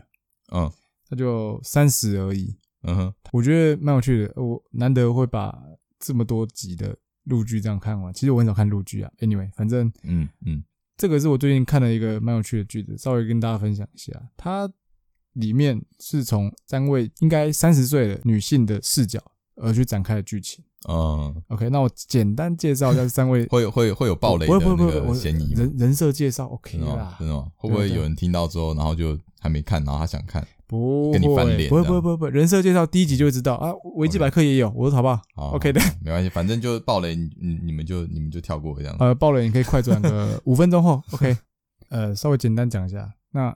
嗯，它就三十而已，嗯哼，我觉得蛮有趣的。我难得会把这么多集的陆剧这样看完。其实我很少看陆剧啊。Anyway，反正，嗯嗯，这个是我最近看了一个蛮有趣的剧子，稍微跟大家分享一下。它里面是从三位应该三十岁的女性的视角而去展开的剧情。嗯，OK，那我简单介绍一下这三位，会会会有暴雷的那个嫌疑，人人设介绍 OK 啦，真的吗？会不会有人听到之后，然后就还没看，然后他想看，不跟你翻脸？不会不会不会不会，人设介绍第一集就会知道啊，维基百科也有，我说好不好？OK 的，没关系，反正就暴雷，你你们就你们就跳过这样。呃，暴雷你可以快转个五分钟后，OK，呃，稍微简单讲一下，那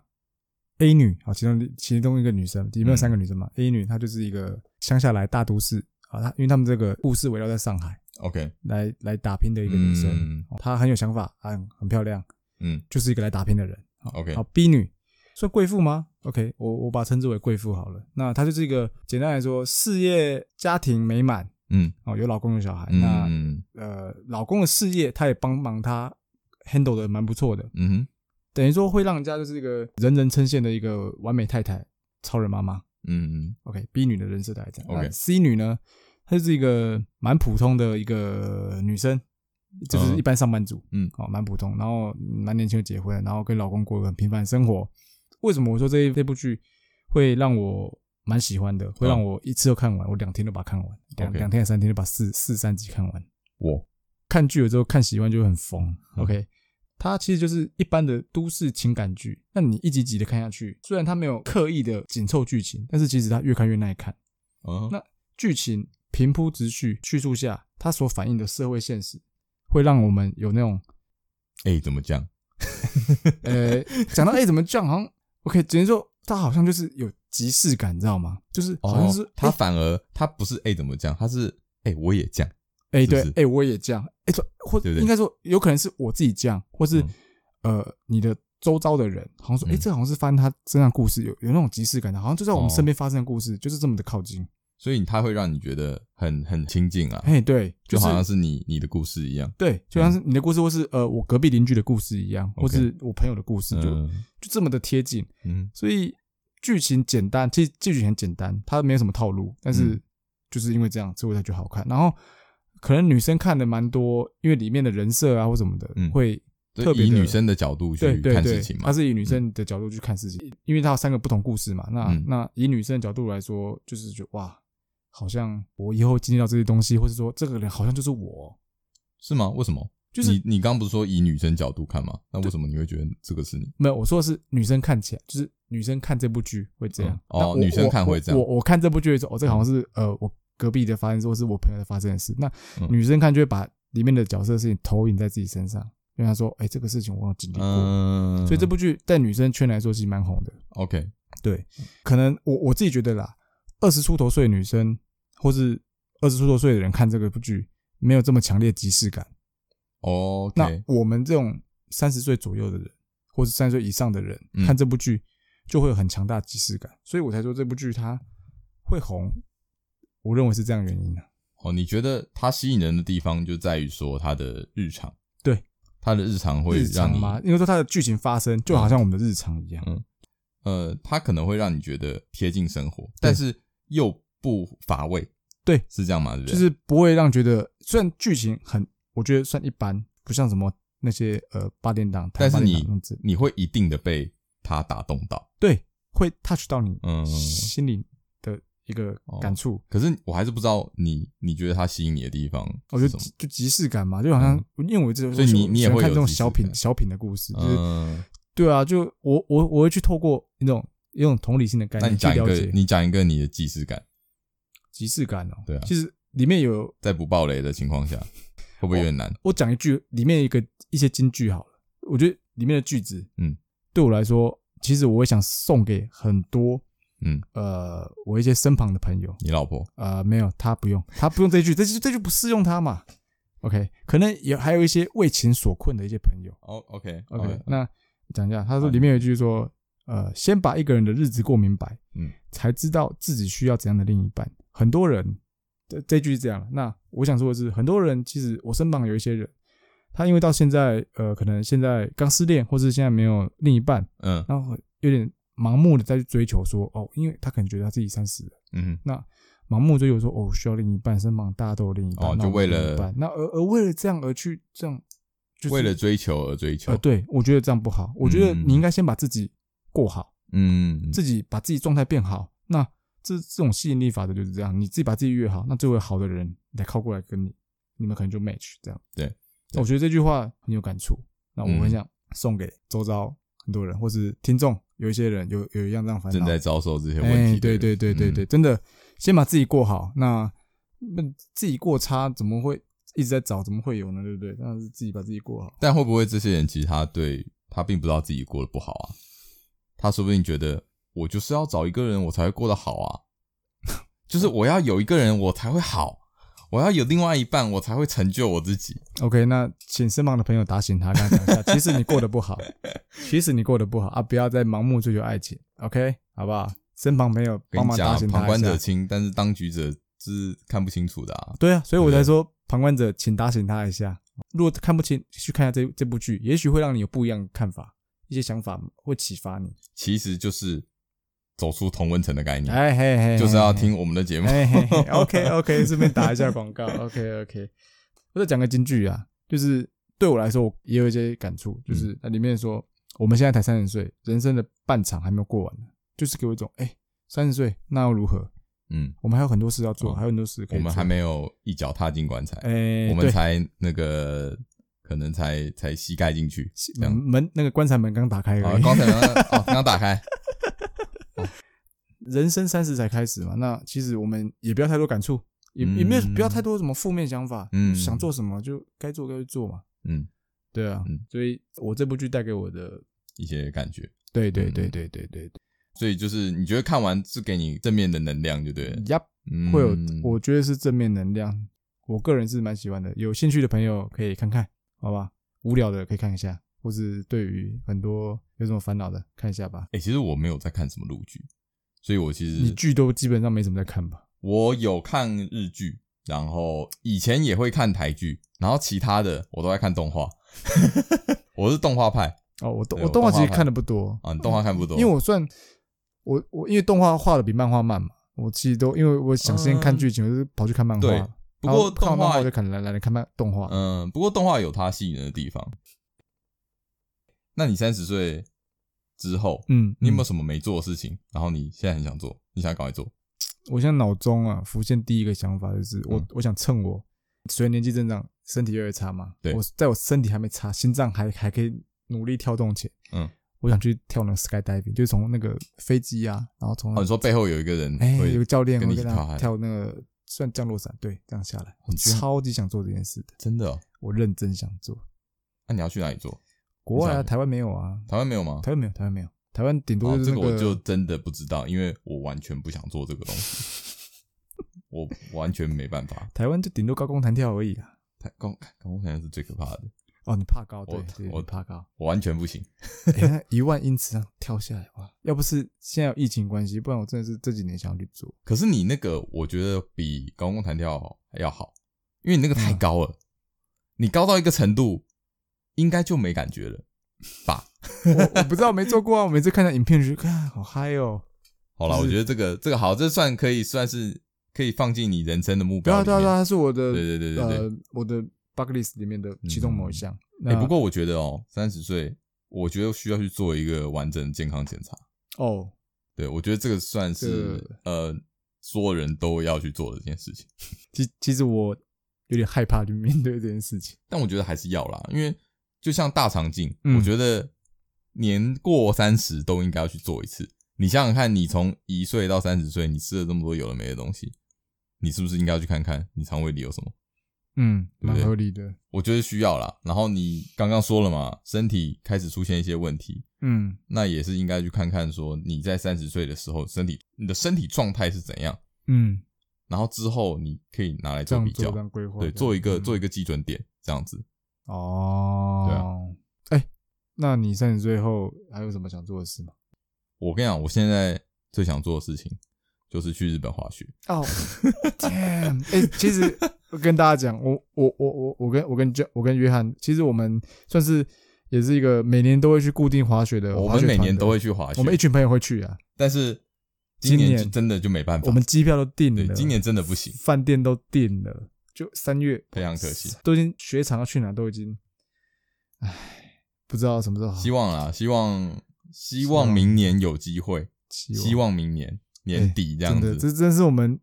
A 女啊，其中其中一个女生，里面有三个女生嘛，A 女她就是一个乡下来大都市。啊，她因为他们这个故事围绕在上海，OK，来来打拼的一个女生，嗯、她很有想法，很很漂亮，嗯，就是一个来打拼的人，OK。好，B 女算贵妇吗？OK，我我把称之为贵妇好了。那她就是一个简单来说，事业家庭美满，嗯，哦，有老公有小孩，嗯、那呃，老公的事业她也帮忙她 handle 的蛮不错的，嗯哼，等于说会让人家就是一个人人称羡的一个完美太太，超人妈妈。嗯嗯，OK，B 女的人设大概这样。OK，C 女呢，她就是一个蛮普通的一个女生，就是一般上班族，嗯，哦，蛮普通，然后蛮年轻就结婚，然后跟老公过个很平凡的生活。为什么我说这一这部剧会让我蛮喜欢的，会让我一次都看完，我两天都把它看完，两两天三天就把四四三集看完。我看剧了之后看习惯就会很疯，OK。它其实就是一般的都市情感剧，那你一集集的看下去，虽然它没有刻意的紧凑剧情，但是其实它越看越耐看。嗯，那剧情平铺直叙叙述下，它所反映的社会现实，会让我们有那种，哎，怎么讲？呃，讲到哎，怎么讲？好像 OK，只能说它好像就是有即视感，你知道吗？就是好像是它反而它不是哎，怎么讲？它是哎，我也这样。哎、欸，对，哎、欸，我也这样，哎、欸，或者应该说，有可能是我自己这样，或是、嗯、呃，你的周遭的人，好像说，哎、欸，这好像是发生他身上故事，有有那种即视感的，好像就在我们身边发生的故事，哦、就是这么的靠近，所以他会让你觉得很很亲近啊，哎，对，就好像是你你的故事一样，对，就像是你的故事，或是呃，我隔壁邻居的故事一样，或是我朋友的故事，就、嗯、就这么的贴近，嗯，所以剧情简单，其实剧情很简单，它没有什么套路，但是就是因为这样，所以才觉得好看，然后。可能女生看的蛮多，因为里面的人设啊或什么的，嗯、会特别以女生的角度去看事情嘛。她是以女生的角度去看事情，嗯、因为她有三个不同故事嘛。那、嗯、那以女生的角度来说，就是觉得哇，好像我以后经历到这些东西，或是说这个人好像就是我，是吗？为什么？就是你你刚刚不是说以女生角度看吗？那为什么你会觉得这个是你？没有，我说的是女生看起来，就是女生看这部剧会这样。嗯、哦，女生看会这样。我我，我看这部剧的时候，哦，这个好像是、嗯、呃我。隔壁的发生，或是我朋友的发生的事，那女生看就会把里面的角色的事情投影在自己身上，因为她说：“哎、欸，这个事情我有经历过。嗯”所以这部剧在女生圈来说其实蛮红的。OK，对，可能我我自己觉得啦，二十出头岁的女生，或是二十出头岁的人看这个部剧，没有这么强烈即视感。哦，okay、那我们这种三十岁左右的人，或是三十岁以上的人，看这部剧就会有很强大即视感，所以我才说这部剧它会红。我认为是这样原因的。哦，你觉得它吸引人的地方就在于说它的日常，对，它的日常会让你吗？因为说它的剧情发生就好像我们的日常一样，嗯，呃，它可能会让你觉得贴近生活，但是又不乏味，对，是这样吗？对不对？就是不会让觉得，虽然剧情很，我觉得算一般，不像什么那些呃八点档，但是你你会一定的被它打动到，对，会 touch 到你嗯心里。一个感触、哦，可是我还是不知道你你觉得它吸引你的地方，我觉得就即视感嘛，就好像、嗯、因为我这种，所以你你也会看这种小品小品的故事，就是、嗯、对啊，就我我我会去透过那种一种同理心的概念去了解。你讲一个你的即视感，即视感哦，对啊，其实里面有在不爆雷的情况下，会不会有点难？我讲一句里面一个一些金句好了，我觉得里面的句子，嗯，对我来说，其实我会想送给很多。嗯，呃，我一些身旁的朋友，你老婆？呃，没有，他不用，他不用这句，这句这句不适用他嘛？OK，可能也还有一些为情所困的一些朋友。哦，OK，OK，那讲一下，他说里面有一句说，呃，先把一个人的日子过明白，嗯，才知道自己需要怎样的另一半。很多人这这句是这样，那我想说的是，很多人其实我身旁有一些人，他因为到现在，呃，可能现在刚失恋，或是现在没有另一半，嗯，然后有点。盲目的再去追求说哦，因为他可能觉得他自己三十了，嗯，那盲目追求说哦，需要另一半，身旁大家都有另一半，哦，就为了那而而为了这样而去这样，就是为了追求而追求，呃，对，我觉得这样不好，我觉得你应该先把自己过好，嗯，自己把自己状态变好，那这这种吸引力法则就是这样，你自己把自己越好，那最会好的人来靠过来跟你，你们可能就 match 这样，对，我觉得这句话很有感触，那我很想送给周遭很多人或是听众。有一些人有有一样这样烦恼，正在遭受这些问题。欸、对对对对对，嗯、真的，先把自己过好。那那自己过差，怎么会一直在找？怎么会有呢？对不对？那是自己把自己过好。但会不会这些人其实他对他并不知道自己过得不好啊？他说不定觉得我就是要找一个人，我才会过得好啊。就是我要有一个人，我才会好。我要有另外一半，我才会成就我自己。OK，那请身旁的朋友打醒他，跟他讲一下，其实你过得不好，其实你过得不好啊！不要再盲目追求爱情，OK，好不好？身旁朋友帮忙打醒他。旁观者清，但是当局者是看不清楚的啊。对啊，所以我才说旁观者，请打醒他一下。如果看不清，去看一下这这部剧，也许会让你有不一样的看法，一些想法会启发你。其实就是。走出同温层的概念，哎嘿嘿，就是要听我们的节目。嘿嘿嘿 OK OK，顺便打一下广告。OK OK，我再讲个金句啊，就是对我来说，我也有一些感触，就是那里面说，我们现在才三十岁，人生的半场还没有过完呢，就是给我一种，哎，三十岁那又如何？嗯，我们还有很多事要做，还有很多事可以做。我们还没有一脚踏进棺材，哎，我们才那个可能才才膝盖进去，门那个棺材门刚打开，棺材门哦刚打开。人生三十才开始嘛，那其实我们也不要太多感触，也也没有不要太多什么负面想法，嗯，想做什么就该做该做嘛，嗯，对啊，所以我这部剧带给我的一些感觉，对对对对对对，所以就是你觉得看完是给你正面的能量，就对了，呀，会有，我觉得是正面能量，我个人是蛮喜欢的，有兴趣的朋友可以看看，好吧，无聊的可以看一下，或是对于很多有什么烦恼的看一下吧。哎，其实我没有在看什么陆剧。所以我其实你剧都基本上没什么在看吧？我有看日剧，然后以前也会看台剧，然后其他的我都在看动画。我是动画派哦，我动我动画其实看的不多啊，你动画看不多，因为我算我我因为动画画的比漫画慢嘛，我其实都因为我想先看剧情，我就跑去看漫画。不过动画我就看来来来看漫动画。嗯，不过动画有它吸引人的地方。那你三十岁？之后，嗯，你有没有什么没做的事情？然后你现在很想做，你想赶快做？我现在脑中啊浮现第一个想法就是，我我想趁我随着年纪增长，身体越来越差嘛，对，我在我身体还没差，心脏还还可以努力跳动前，嗯，我想去跳那个 skydiving，就是从那个飞机啊，然后从你说背后有一个人，哎，有个教练跟你跳跳那个算降落伞，对，这样下来，我超级想做这件事的，真的，我认真想做。那你要去哪里做？国外啊，台湾没有啊，台湾没有吗？台湾没有，台湾没有，台湾顶多就是这个，我就真的不知道，因为我完全不想做这个东西，我完全没办法。台湾就顶多高空弹跳而已啊，台高高空弹跳是最可怕的。哦，你怕高？对，我怕高，我完全不行。一万英尺上跳下来哇！要不是现在有疫情关系，不然我真的是这几年想要去做。可是你那个，我觉得比高空弹跳要好，因为你那个太高了，你高到一个程度。应该就没感觉了吧？我我不知道，没做过啊。我每次看到影片就看，好嗨哦。好了，我觉得这个这个好，这算可以算是可以放进你人生的目标。对啊对啊对啊，它是我的对对对对对，我的 bucket list 里面的其中某一项。哎，不过我觉得哦，三十岁，我觉得需要去做一个完整的健康检查。哦，对，我觉得这个算是呃，所有人都要去做的一件事情。其其实我有点害怕去面对这件事情，但我觉得还是要啦，因为。就像大肠镜，我觉得年过三十都应该要去做一次。你想想看，你从一岁到三十岁，你吃了这么多有的没的东西，你是不是应该要去看看你肠胃里有什么？嗯，蛮合理的。我觉得需要啦。然后你刚刚说了嘛，身体开始出现一些问题，嗯，那也是应该去看看，说你在三十岁的时候，身体你的身体状态是怎样？嗯，然后之后你可以拿来做比较，对，做一个做一个基准点，这样子。哦，对啊，哎，那你三十岁后还有什么想做的事吗？我跟你讲，我现在最想做的事情就是去日本滑雪。哦，damn！哎，其实我跟大家讲，我我我我我跟我跟我跟约翰，其实我们算是也是一个每年都会去固定滑雪的。我们每年都会去滑雪，我们一群朋友会去啊。但是今年真的就没办法，我们机票都订了，今年真的不行，饭店都订了。就三月，非常可惜，都已经雪场要去哪都已经，唉，不知道什么时候好。希望啊，希望希望明年有机会，希望明年年底这样子。这真是我们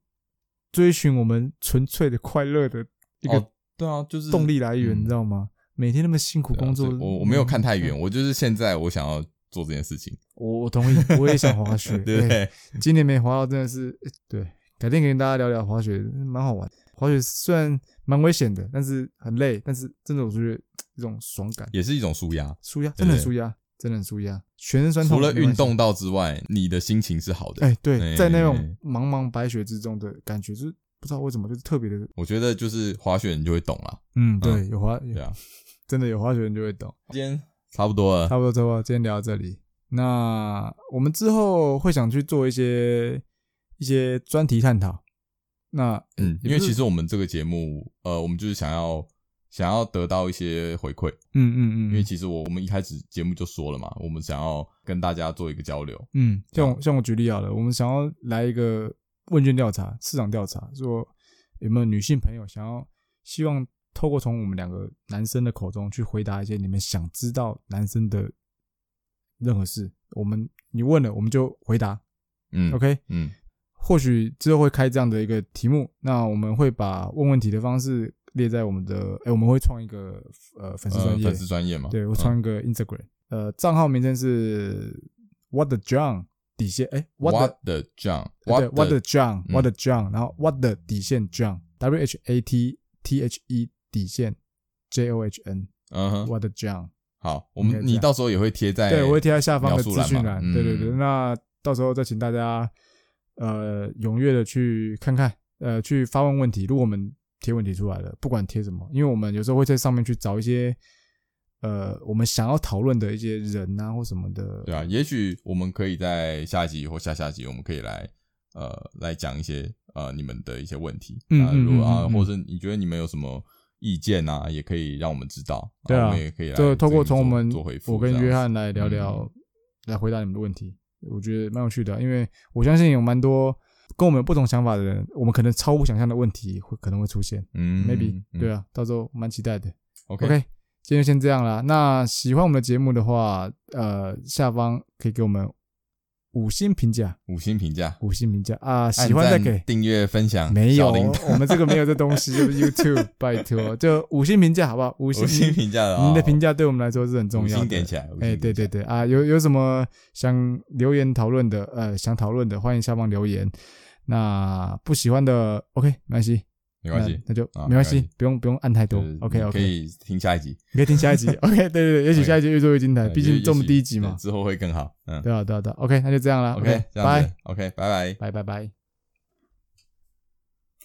追寻我们纯粹的快乐的一个，对啊，就是动力来源，你知道吗？每天那么辛苦工作，我我没有看太远，我就是现在我想要做这件事情。我我同意，我也想滑雪，对不对？今年没滑到，真的是对。改天跟大家聊聊滑雪，蛮好玩。滑雪虽然蛮危险的，但是很累，但是真的我觉得一种爽感，也是一种舒压，舒压，真的很舒压，真的很舒压，全身酸痛。除了运动到之外，你的心情是好的。哎，对，在那种茫茫白雪之中的感觉，就是不知道为什么，就是特别的。我觉得就是滑雪你就会懂了。嗯，对，有滑，对啊，真的有滑雪你就会懂。今天差不多了，差不多，差不多，今天聊到这里。那我们之后会想去做一些一些专题探讨。那嗯，因为其实我们这个节目，呃，我们就是想要想要得到一些回馈，嗯嗯嗯，因为其实我我们一开始节目就说了嘛，我们想要跟大家做一个交流，嗯，像像我举例好了，我们想要来一个问卷调查、市场调查，说有没有女性朋友想要希望透过从我们两个男生的口中去回答一些你们想知道男生的任何事。我们你问了，我们就回答。嗯，OK，嗯，或许之后会开这样的一个题目，那我们会把问问题的方式列在我们的，哎、欸，我们会创一个呃粉丝专业，粉丝专业嘛，对，我创一个 Instagram，、嗯、呃，账号名称是 What the John 底线，哎、欸、，What the John，对，What the John，What the John，然后 What the 底线 John，W H A T T H E 底线 J O H N，嗯哼，What the John，好，我们你到时候也会贴在，对，我会贴在下方的资讯栏，对对对，那。到时候再请大家，呃，踊跃的去看看，呃，去发问问题。如果我们贴问题出来了，不管贴什么，因为我们有时候会在上面去找一些，呃，我们想要讨论的一些人啊或什么的。对啊，也许我们可以在下一集或下下集，我们可以来，呃，来讲一些呃你们的一些问题。嗯，嗯，如果啊，或者你觉得你们有什么意见啊，也可以让我们知道。对啊，我们也可以来就透过从我们我跟约翰来聊聊，嗯、来回答你们的问题。我觉得蛮有趣的，因为我相信有蛮多跟我们有不同想法的人，我们可能超乎想象的问题会可能会出现。嗯，maybe，对啊，到时候蛮期待的。OK，今天就先这样啦。那喜欢我们的节目的话，呃，下方可以给我们。五星评价，五星评价，五星评价啊！喜欢再给订阅分享，没有，我们这个没有这东西，就是 YouTube，拜托，就五星评价好不好？五星评价，您的评价对我们来说是很重要的。五星点起来，哎，对对对啊，有有什么想留言讨论的，呃，想讨论的，欢迎下方留言。那不喜欢的，OK，没关系。没关系，那就没关系，不用不用按太多。OK OK，可以听下一集，可以听下一集。OK，对对对，也许 下一集越做越精彩，毕竟这么第一集嘛，之后会更好。嗯，对啊对啊对啊，OK，那就这样了。OK，拜。OK，拜拜，拜拜拜。